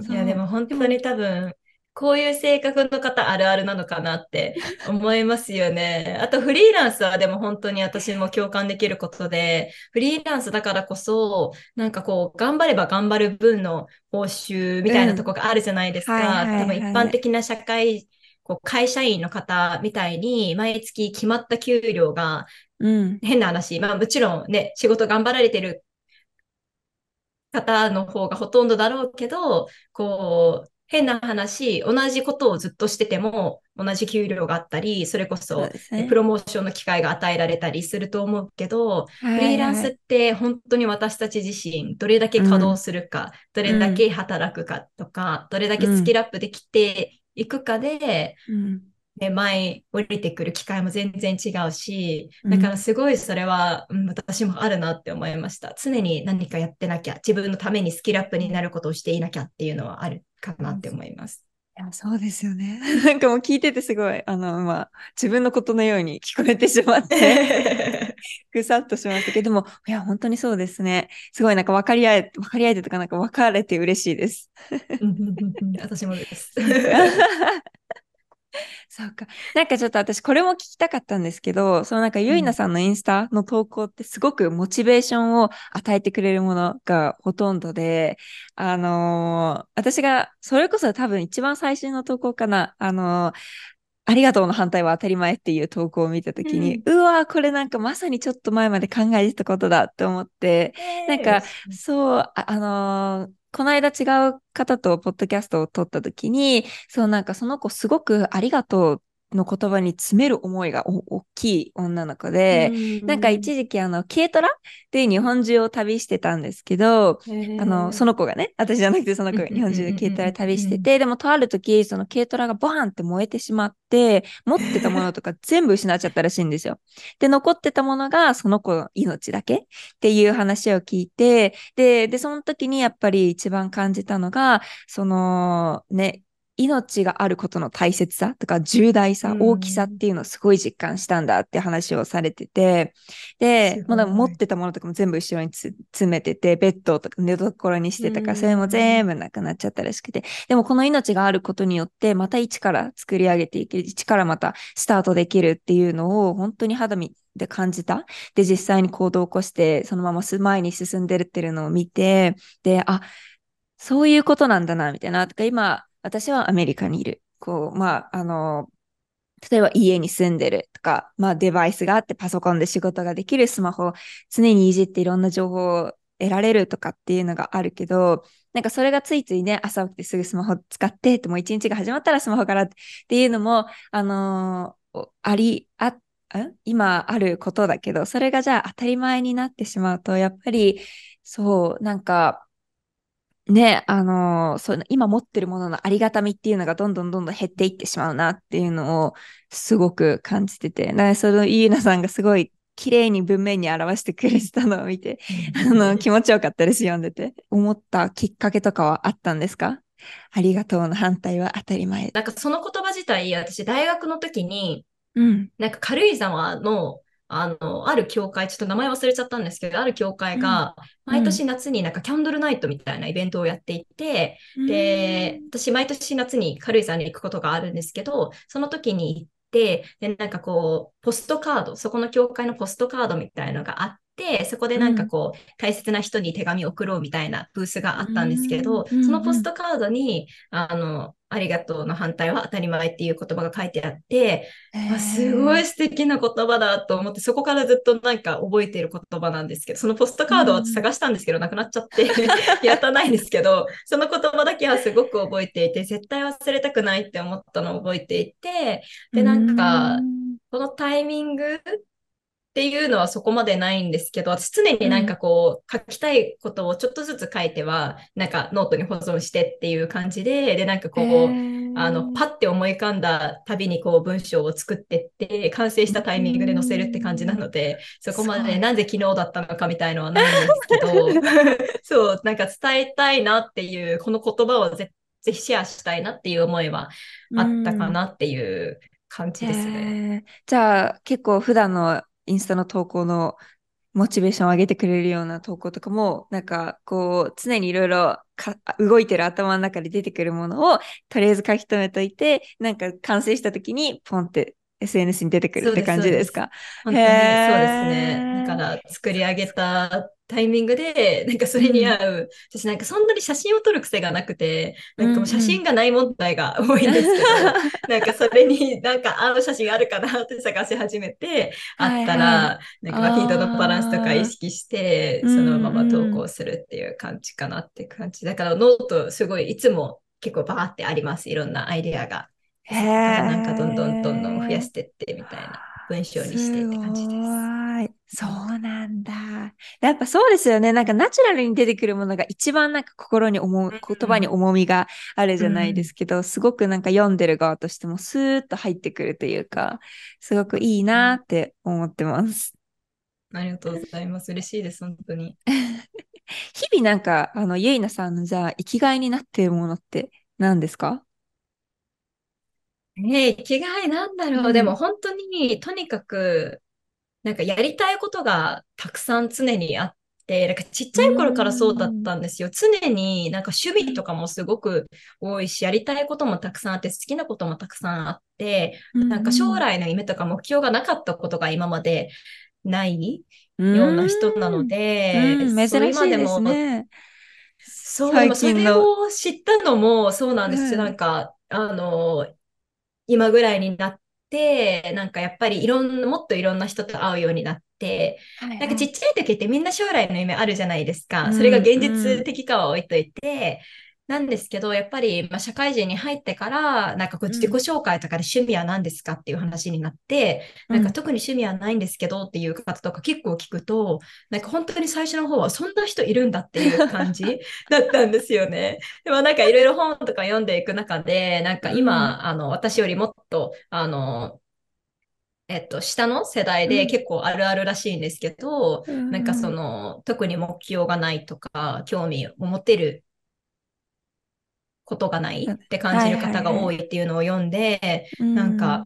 ん。いや、でも本当に多分、こういう性格の方あるあるなのかなって思いますよね。あとフリーランスはでも本当に私も共感できることで、フリーランスだからこそ、なんかこう、頑張れば頑張る分の報酬みたいなとこがあるじゃないですか。うんはいはいはい多分一般的な社会、こう会社員の方みたいに毎月決まった給料がうん。変な話、まあもちろんね、仕事頑張られてる方の方がほとんどだろうけど、こう、変な話、同じことをずっとしてても、同じ給料があったり、それこそ、ね。プロモーションの機会が与えられたりすると思うけど、フフリーランスって本当に私たち自身、どれだけ稼働するか、どれだけ働くかとか、どれだけスキルアップできていくかで、うん。ね、前降りてくる機会も全然違うし、うん。だからすごいそれは、うん、私もあるなって思いました。常に何かやってなきゃ、自分のためにスキルアップになることをしていなきゃっていうのはあるかなって思います。いやそうですよね。なんかもう聞いててすごい、あの、まあ、自分のことのように聞こえてしまって、ぐさっとしましたけど、でも、いや、本当にそうですね。すごいなんか分かり合え、分かり合えてとか、なんか分かれて嬉しいです。私もです。そうか。なんかちょっと私これも聞きたかったんですけど、そのなんかゆいなさんのインスタの投稿ってすごくモチベーションを与えてくれるものがほとんどで、あのー私がそれこそ多分一番最新の投稿かな、あのーありがとうの反対は当たり前っていう投稿を見たときに、うわーこれなんかまさにちょっと前まで考えてたことだって思って、なんか、そう、あ、あのーこの間違う方とポッドキャストを撮った時に、そうなんかその子すごくありがとうの言葉に詰める思いがお大きい女の子で、なんか一時期あの、軽トラで日本中を旅してたんですけど、あの、その、の子がね、私じゃなくてその子がうん日本中で軽トラで旅してて、でもとある時、その軽トラがボーンって燃えてしまって、持ってたものとか全部失っちゃったらしいんですよ。で、残ってたものがその子の命だけっていう話を聞いて、で、で、その時にやっぱり一番感じたのが、その、ね、命があることの大切さとか重大さ、うん大きさっていうのをすごい実感したんだって話をされてて、でまだ持ってたものとかも全部後ろにつ詰めてて、ベッドとか寝所にしてたから、うんそれも全部なくなっちゃったらしくて、でもこの命があることによって、また一から作り上げていける、一からまたスタートできるっていうのを本当に肌身で感じた。で、実際に行動を起こして、そのまます前に進んでるっていうのを見て、で、あ、そういうことなんだな、みたいな。とか、今、私はアメリカにいる。こう、まあ、あの、例えば家に住んでるとか、まあデバイスがあってパソコンで仕事ができるスマホを常にいじっていろんな情報を得られるとかっていうのがあるけど、なんかそれがついついね、朝起きてすぐスマホ使って、もう一日が始まったらスマホからっていうのも、あのーあり、あ、ん？今あることだけど、それがじゃあ当たり前になってしまうと、やっぱり、そう、なんか、ね、あのーそう、今持ってるもののありがたみっていうのがどんどんどんどん減っていってしまうなっていうのをすごく感じてて、だからそのゆうなさんがすごい綺麗に文面に表してくれてたのを見て、あの、気持ちよかったです、読んでて。思ったきっかけとかはあったんですか？ありがとうの反対は当たり前。なんかその言葉自体、私大学の時に、うん。なんか軽井沢の、あの、ある教会、ちょっと名前忘れちゃったんですけど、ある教会が、毎年夏になんかキャンドルナイトみたいなイベントをやっていて、で、私毎年夏に軽井沢に行くことがあるんですけど、その時に行って、で、なんかこう、ポストカード、そこの教会のポストカードみたいのがあって、そこでなんかこう、大切な人に手紙を送ろうみたいなブースがあったんですけど、うん。そのポストカードに、あの、ありがとうの反対は当たり前っていう言葉が書いてあって、あすごい素敵な言葉だと思って、そこからずっとなんか覚えている言葉なんですけど、そのポストカードを探したんですけど、なくなっちゃって、やったないんですけど、その言葉だけはすごく覚えていて、絶対忘れたくないって思ったのを覚えていて、で、なんか、このタイミングっていうのはそこまでないんですけど、私常になんかこう、書きたいことをちょっとずつ書いては、なんかノートに保存してっていう感じで、で、なんかこう、あの、パッて思い浮かんだたびにこう文章を作ってって、完成したタイミングで載せるって感じなので、そこまでなぜ昨日だったのかみたいのはないんですけど、そう、なんか伝えたいなっていう、この言葉を絶ぜひシェアしたいなっていう思いはあったかなっていう感じですね。じゃあ結構普段のインスタの投稿のモチベーションを上げてくれるような投稿とかも、なんかこう常にいろいろ動いてる頭の中で出てくるものをとりあえず書き留めといて、なんか完成した時にポンって SNS に出てくるって感じですか？本当にそうですね。だから作り上げたタイミングで、なんかそれに合う、うん、私なんかそんなに写真を撮る癖がなくて、なんかもう写真がない問題が多いんですけど、うんうん、なんかそれになんか合う写真あるかなって探し始めて、あったら、はいはい、なんかフィードのバランスとか意識して、そのまま投稿するっていう感じかなって感じ。だからノートすごいいつも結構バーってあります。いろんなアイデアが。へなんかどんどんどんどん増やしてってみたいな文章にしてって感じです。そうなんだ。やっぱそうですよね。なんかナチュラルに出てくるものが一番なんか心に思う、言葉に重みがあるじゃないですけど、うん、すごくなんか読んでる側としてもスーッと入ってくるというか、すごくいいなって思ってます。ありがとうございます。嬉しいです、本当に。日々なんか、あの、ゆいなさんのじゃあ生きがいになっているものって何ですか？ねえ、生きがいなんだろう。うん、でも本当に、とにかく、なんかやりたいことがたくさん常にあって、なんかちっちゃい頃からそうだったんですよ。常になんか趣味とかもすごく多いし、やりたいこともたくさんあって、好きなこともたくさんあって、なんか将来の夢とか目標がなかったことが今までないような人なので、珍しいですね。そう、それを知ったのもそうなんですよ。なんか、あの、今ぐらいになって、なんかやっぱりいろんな、もっといろんな人と会うようになって、はいはい、なんかちっちゃい時ってみんな将来の夢あるじゃないですか。それが現実的かは置いといて、なんですけど、やっぱり、まあ、社会人に入ってから、なんかこう自己紹介とかで趣味は何ですかっていう話になって、うん、なんか特に趣味はないんですけどっていう方とか結構聞くと、なんか本当に最初の方はそんな人いるんだっていう感じ だったんですよね。でもなんかいろいろ本とか読んでいく中で、なんか今、うん、あの、私よりもっと、あの、えっと、下の世代で結構あるあるらしいんですけど、うん、なんかその、特に目標がないとか、興味を持てることがないって感じる方が多いっていうのを読んで、なんか、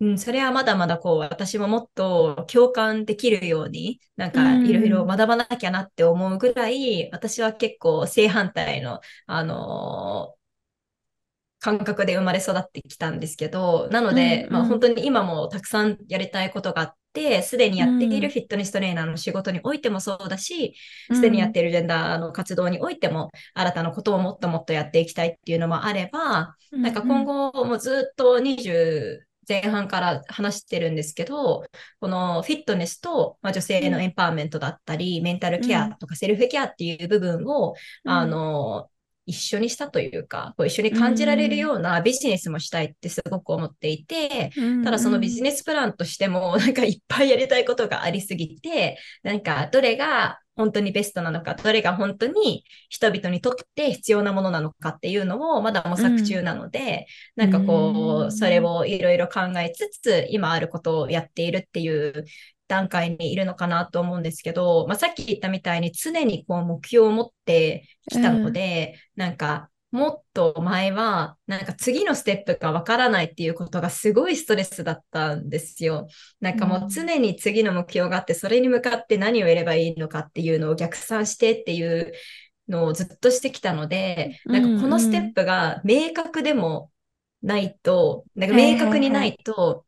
うん、それはまだまだこう、私ももっと共感できるように、なんかいろいろ学ばなきゃなって思うぐらい、私は結構正反対の、あのー感覚で生まれ育ってきたんですけど、なので、うんうん、まあ本当に今もたくさんやりたいことがあって、すでにやっているフィットネストレーナーの仕事においてもそうだし、す、で、にやっているジェンダーの活動においても、新たなことをもっともっとやっていきたいっていうのもあれば、うんうん、なんか今後もずっと20、前半から話してるんですけど、このフィットネスと、まあ、女性のエンパワーメントだったり、メンタルケアとかセルフケアっていう部分を、うん、あの、一緒にしたというか、こう一緒に感じられるようなビジネスもしたいってすごく思っていて、うん、ただそのビジネスプランとしても、なんかいっぱいやりたいことがありすぎて、なんかどれが本当にベストなのか、どれが本当に人々にとって必要なものなのかっていうのをまだ模索中なので、うん、なんかこう、それをいろいろ考えつつ、今あることをやっているっていう段階にいるのかなと思うんですけど、まあ、さっき言ったみたいに常にこう目標を持ってきたので、うん、なんかもっと前は、なんか次のステップがわからないっていうことがすごいストレスだったんですよ。なんかもう常に次の目標があって、それに向かって何をやればいいのかっていうのを逆算してっていうのをずっとしてきたので、なんかこのステップが明確でもないと、なんか明確にないと、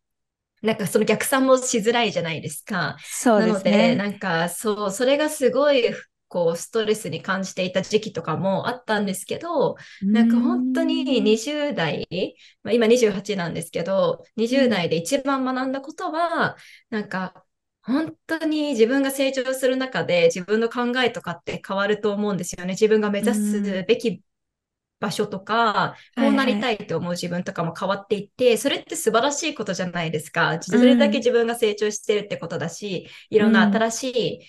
なんかその逆算もしづらいじゃないですか。そうですね。なので、なんかそう、それがすごい、こう、ストレスに感じていた時期とかもあったんですけど、なんか本当に20代、まあ、今28なんですけど、20代で一番学んだことは、なんか、本当に自分が成長する中で自分の考えとかって変わると思うんですよね。自分が目指すべき場所とか、こうなりたいと思う自分とかも変わっていって、はいはい、それって素晴らしいことじゃないですか。それだけ自分が成長してるってことだし、いろんな新しい、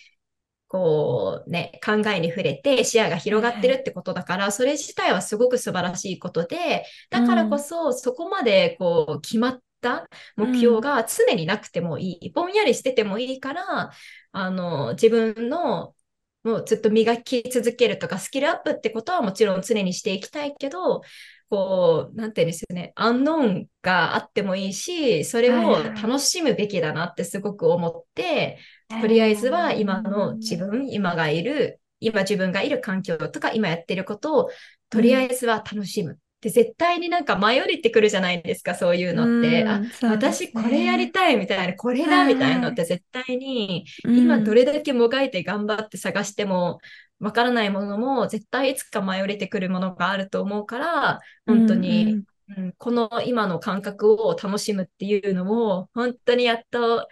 こうね、考えに触れて視野が広がってるってことだから、それ自体はすごく素晴らしいことで、だからこそそこまでこう決まった目標が常になくてもいい、ぼんやりしててもいいから、あの、自分のもうずっと磨き続けるとか、スキルアップってことはもちろん常にしていきたいけど、こう、なんていうんですよね、アンノーンがあってもいいし、それを楽しむべきだなってすごく思って、とりあえずは今の自分、今がいる、今自分がいる環境とか、今やってることを、とりあえずは楽しむ。で、絶対になんか舞い降りてくるじゃないですか、そういうのって。あ、ね、私これやりたいみたいな、これだみたいなのって絶対に、今どれだけもがいて頑張って探しても、わからないものも絶対いつか舞い降りてくるものがあると思うから、本当に、うんうん、この今の感覚を楽しむっていうのも、本当にやっと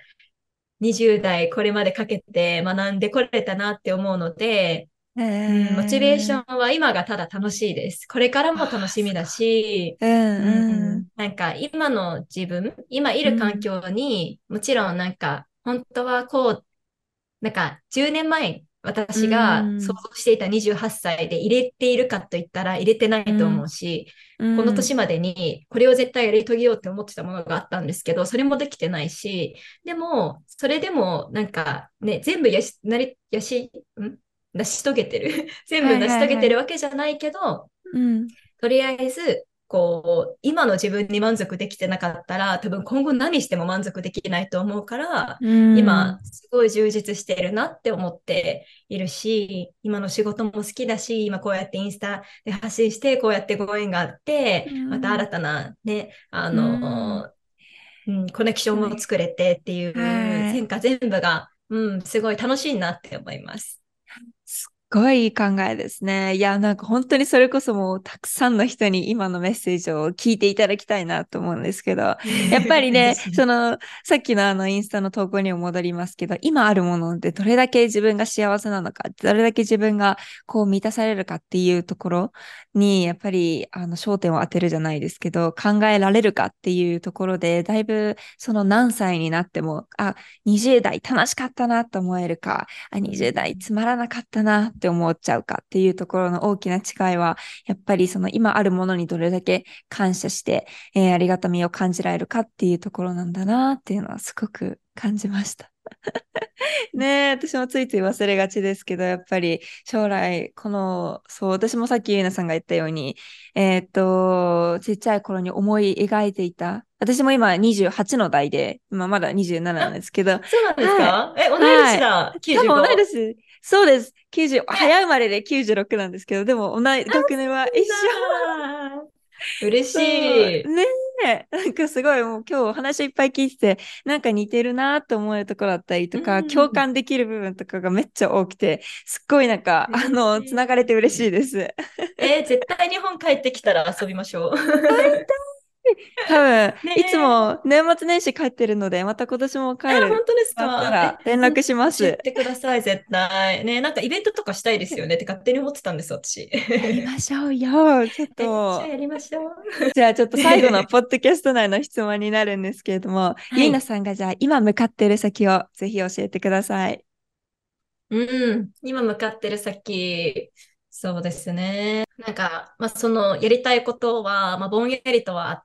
20代これまでかけて学んでこれたなって思うので、うん、モチベーションは今がただ楽しいです。これからも楽しみだし、うんうん、なんか今の自分、今いる環境に、もちろんなんか本当はこう、なんか10年前私が想像していた28歳で入れているかといったら入れてないと思うし、うん、この年までにこれを絶対やり遂げようって思ってたものがあったんですけど、それもできてないし、でも、それでもなんかね、全部やし、なり、やし、ん？成し遂げてる。全部成し遂げてるわけじゃないけど、はいはいはい、とりあえずこう、今の自分に満足できてなかったら、多分今後何しても満足できないと思うから、うん、今、すごい充実してるなって思っているし、今の仕事も好きだし、今こうやってインスタで発信して、こうやってご縁があって、うん、また新たなね、あの、うん、コネクションも作れてっていう、前科全部が、うん、すごい楽しいなって思います。ごいいい考えですね。いや、なんか本当にそれこそもうたくさんの人に今のメッセージを聞いていただきたいなと思うんですけど、やっぱりね、その、さっきのあのインスタの投稿にも戻りますけど、今あるものでどれだけ自分が幸せなのか、どれだけ自分がこう満たされるかっていうところに、やっぱりあの焦点を当てるじゃないですけど、考えられるかっていうところで、だいぶその何歳になっても、あ、20代楽しかったなと思えるか、あ、20代つまらなかったなって思っちゃうかっていうところの大きな違いは、やっぱりその今あるものにどれだけ感謝して、えー、ありがたみを感じられるかっていうところなんだなっていうのはすごく感じました。ねえ、私もついつい忘れがちですけど、やっぱり将来、この、そう、私もさっきゆうなさんが言ったように、えー、っと、ちっちゃい頃に思い描いていた、私も今28の代で、今まだ27なんですけど。そうなんですか、はい、え、同い年だ、はい、95。多分同い年。そうです。90、早生まれで96なんですけど、でも同い学年は一緒。嬉しい。ねえ、なんかすごいもう今日お話いっぱい聞いてて、なんか似てるなと思えるところだったりとか、うん、共感できる部分とかがめっちゃ多くて、すっごいなんか、あの、つながれて嬉しいです。えー、絶対日本帰ってきたら遊びましょう。多分、いつも年末年始帰ってるので、また今年も帰る。本当ですか？連絡します。言ってください、絶対。ね、なんかイベントとかしたいですよねって勝手に思ってたんです、私。やりましょうよ、ちょっと。やりましょう。じゃあちょっと最後のポッドキャスト内の質問になるんですけれども、はい、ゆいなさんがじゃあ今向かってる先をぜひ教えてください。うん、今向かってる先、そうですね。なんか、まあ、そのやりたいことは、まあ、ぼんやりとはあっ、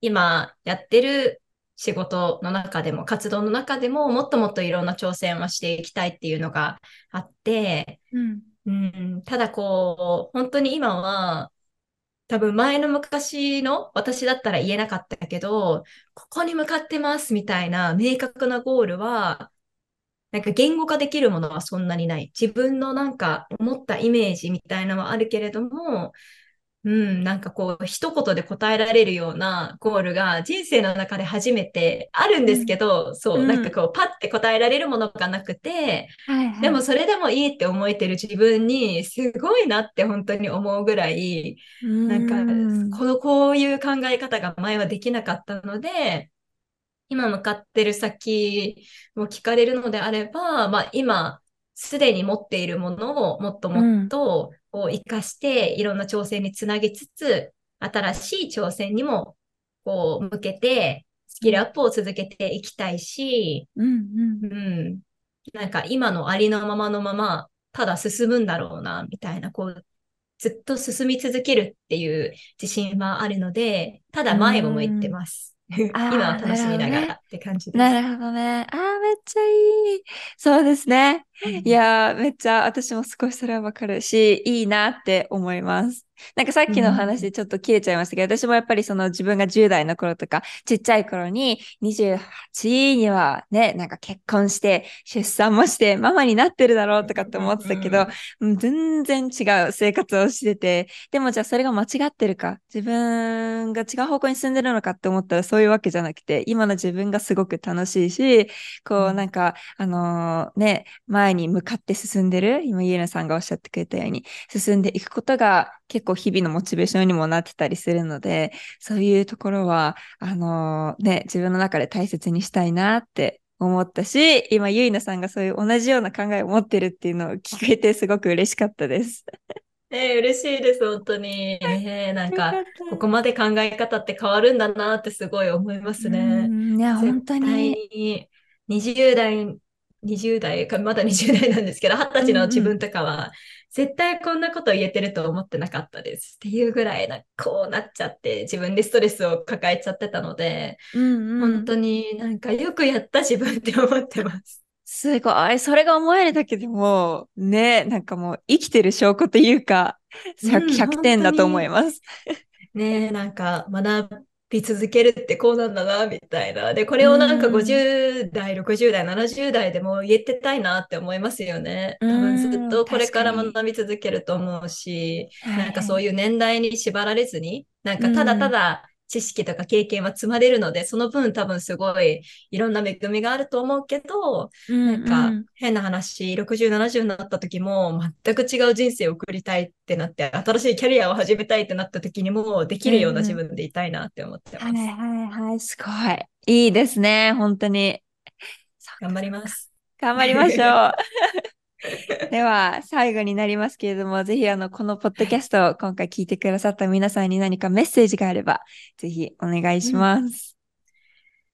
今やってる仕事の中でも、活動の中でも、もっともっといろんな挑戦をしていきたいっていうのがあって、うん、うん、ただこう、本当に今は、多分前の昔の私だったら言えなかったけど、ここに向かってますみたいな明確なゴールは、なんか言語化できるものはそんなにない。自分のなんか思ったイメージみたいなのはあるけれども、うん、なんかこう、一言で答えられるようなゴールが人生の中で初めてあるんですけど、うん、そう、なんかこう、パッて答えられるものがなくて、はいはい、でもそれでもいいって思えてる自分に、すごいなって本当に思うぐらい、なんか、この、こういう考え方が前はできなかったので、今向かってる先を聞かれるのであれば、まあ今、すでに持っているものをもっともっとを活かして、いろんな挑戦につなげつつ、新しい挑戦にも、こう、向けて、スキルアップを続けていきたいし、うん、うん、うん。なんか今のありのままのまま、ただ進むんだろうな、みたいな、こう、ずっと進み続けるっていう自信はあるので、ただ前を向いてます。今は楽しみながらって感じです。なるほどね。ああ、めっちゃいい。そうですね。いやー、めっちゃ私も少しそれはわかるし、いいなって思います。なんかさっきの話でちょっと切れちゃいましたけど、私もやっぱりその自分が10代の頃とか、ちっちゃい頃に28にはね、なんか結婚して、出産もして、ママになってるだろうとかって思ってたけど、うん全然違う生活をしてて、でもじゃあそれが間違ってるか、自分が違う方向に進んでるのかって思ったらそういうわけじゃなくて、今の自分がすごく楽しいし、こうなんか、あのーね、前に向かって進んでる、今ゆうなさんがおっしゃってくれたように、進んでいくことが結構日々のモチベーションにもなってたりするので、そういうところは、あのーね、自分の中で大切にしたいなって思ったし、今ゆいなさんがそういう同じような考えを持ってるっていうのを聞けてすごく嬉しかったです。えー嬉しいです、本当に。えーなんか、ここまで考え方って変わるんだなってすごい思いますうね。んいや、本当。に20代、20代か、まだ20代なんですけど、20歳の自分とかは、絶対こんなこと言えてると思ってなかったです。っていうぐらいな、こうなっちゃって、自分でストレスを抱えちゃってたので、うんうん本当になんかよくやった自分って思ってます。すごい。それが思えるだけでもう、ね、なんかもう生きてる証拠というか、100, うん100点だと思います。ねえ、なんか学び続けるってこうなんだな、みたいな。で、これをなんかうん50代、60代、70代でも言ってたいなって思いますよね。多分ずっとこれから学び続けると思うし、なんかそういう。いう年代に縛られずに、なんかただただ知識とか経験は積まれるので、その分多分すごいいろんな恵みがあると思うけど、うんなんか変な話、60、70になった時も全く違う人生を送りたいってなって、新しいキャリアを始めたいってなった時にもできるような自分でいたいなって思ってます。はいはいはい、すごい。いいですね、本当に。頑張ります。頑張りましょう。では、最後になりますけれども、ぜひ、あの、このポッドキャストを今回聞いてくださった皆さんに何かメッセージがあれば、ぜひお願いします。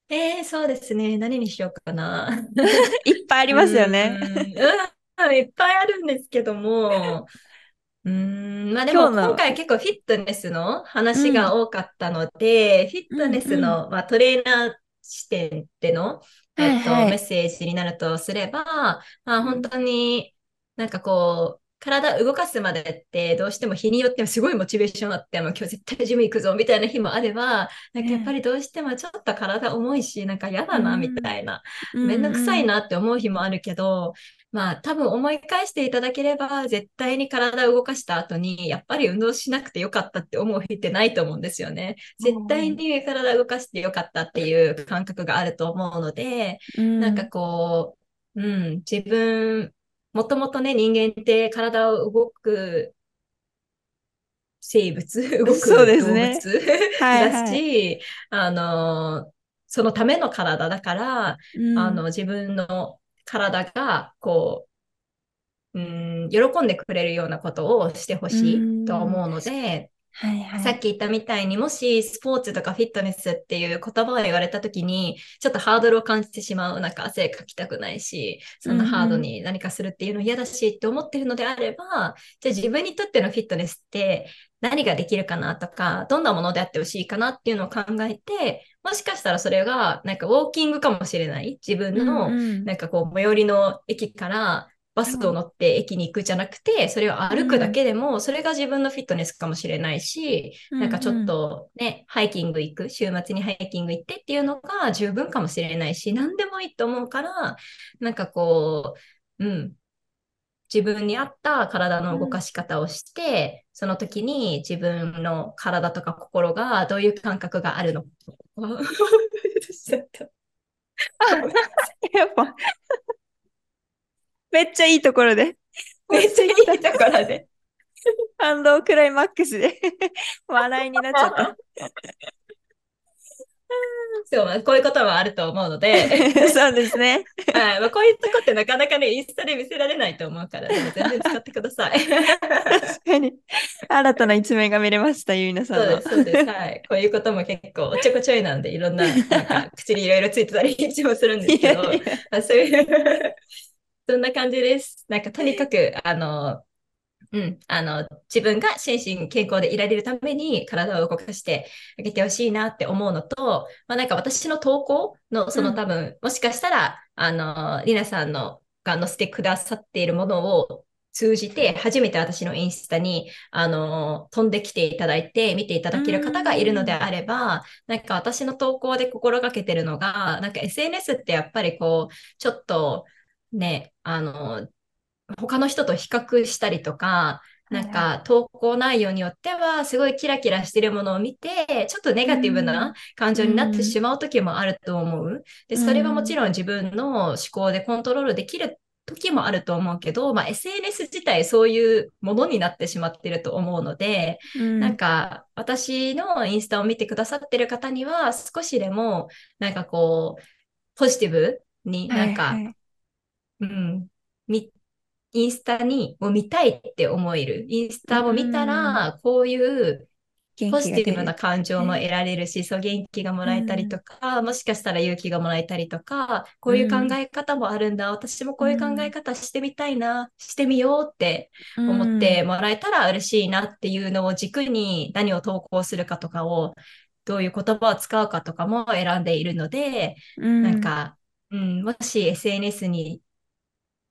えー、そうですね。何にしようかな。いっぱいありますよね。うんうんいっぱいあるんですけども、うーん、まあでも今回結構フィットネスの話が多かったので、フィットネスの、まあ、トレーナー視点での、えっと、はい。はいメッセージになるとすれば、まあ本当になんかこう、体動かすまでってどうしても日によってはすごいモチベーションあって、もう今日絶対ジム行くぞみたいな日もあれば、なんかやっぱりどうしてもちょっと体重いし、なんか嫌だなうんみたいな、めんどくさいな。なって思う日もあるけど、まあ多分思い返していただければ、絶対に体を動かした後に、やっぱり運動しなくてよかったって思う日ってないと思うんですよね。絶対に体を動かしてよかったっていう感覚があると思うので、うん。なんかこう、うん、自分、もともとね、人間って体を動く生物、動くそうですね。動物はいだし、あの、そのための体だから、うん。あの、自分の体が、こう、うん、喜んでくれるようなことをしてほしいと思うので、はいはい。さっき言ったみたいにもしスポーツとかフィットネスっていう言葉を言われた時にちょっとハードルを感じてしまう。なんか汗かきたくないし、そんなハードに何かするっていうの嫌だしって思ってるのであれば、じゃあ自分にとってのフィットネスって何ができるかなとか、どんなものであってほしいかなっていうのを考えて、もしかしたらそれがなんかウォーキングかもしれない。自分のうんうんなんかこう最寄りの駅からバスを乗って駅に行くじゃなくて、それを歩くだけでも、それが自分のフィットネスかもしれないし、なんかちょっとね、ハイキング行く、週末にハイキング行ってっていうのが十分かもしれないし、何でもいいと思うから、なんかこう、うん、自分に合った体の動かし方をして、その時に自分の体とか心がどういう感覚があるのか。やっぱ、めっちゃいいところで、めっちゃいいところで。感動クライマックスで笑いになっちゃった。そう、まあこういうことはあると思うので、そうですね。はいまあ、こういうとこってなかなかね、インスタで見せられないと思うから、でも全然使ってください。確かに。新たな一面が見れました、ゆいなさんの。そうです、そうです。はい。こういうことも結構おっちょこちょいなんで、いろんな、なんか、口にいろいろついてたりもするんですけど、いやいやあそういう、そんな感じです。なんか、とにかく、あの、うん、あの、自分が心身健康でいられるために体を動かしてあげてほしいなって思うのと、まあなんか私の投稿の、その多分、うん、もしかしたら、あの、りなさんのが載せてくださっているものを通じて、初めて私のインスタに、あの、飛んできていただいて、見ていただける方がいるのであれば、なんか私の投稿で心がけてるのが、なんか SNS ってやっぱりこう、ちょっと、ね、あの、他の人と比較したりとか、なんか投稿内容によってはすごいキラキラしてるものを見て、ちょっとネガティブな感情になってしまう時もあると思う。で、それはもちろん自分の思考でコントロールできる時もあると思うけど、まあ、SNS 自体そういうものになってしまってると思うので、うん、なんか私のインスタを見てくださってる方には少しでもなんかこう、ポジティブになんか、はいはい、うん、インスタにも見たいって思える。インスタを見たら、こういうポジティブな感情も得られるし、そう元気がもらえたりとか、もしかしたら勇気がもらえたりとか、こういう考え方もあるんだ。私もこういう考え方してみたいな、してみようって思ってもらえたら嬉しいなっていうのを軸に何を投稿するかとかを、どういう言葉を使うかとかも選んでいるので、なんか、うん、もし SNS に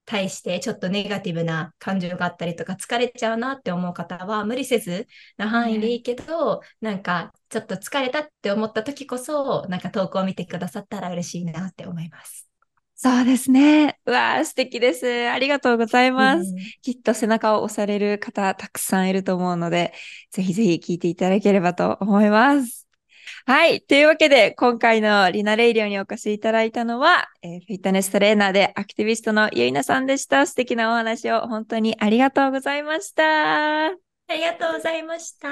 対してちょっとネガティブな感情があったりとか疲れちゃうなって思う方は無理せずな範囲でいいけど、なんかちょっと疲れたって思った時こそなんか投稿を見てくださったら嬉しいなって思います。そうですね。うわー、素敵です。ありがとうございます。うん、きっと背中を押される方たくさんいると思うので、ぜひぜひ聞いていただければと思います。はい。というわけで、今回のリナレイディオにお越しいただいたのは、えー、フィットネストレーナーでアクティビストのゆいなさんでした。素敵なお話を本当にありがとうございました。ありがとうございました。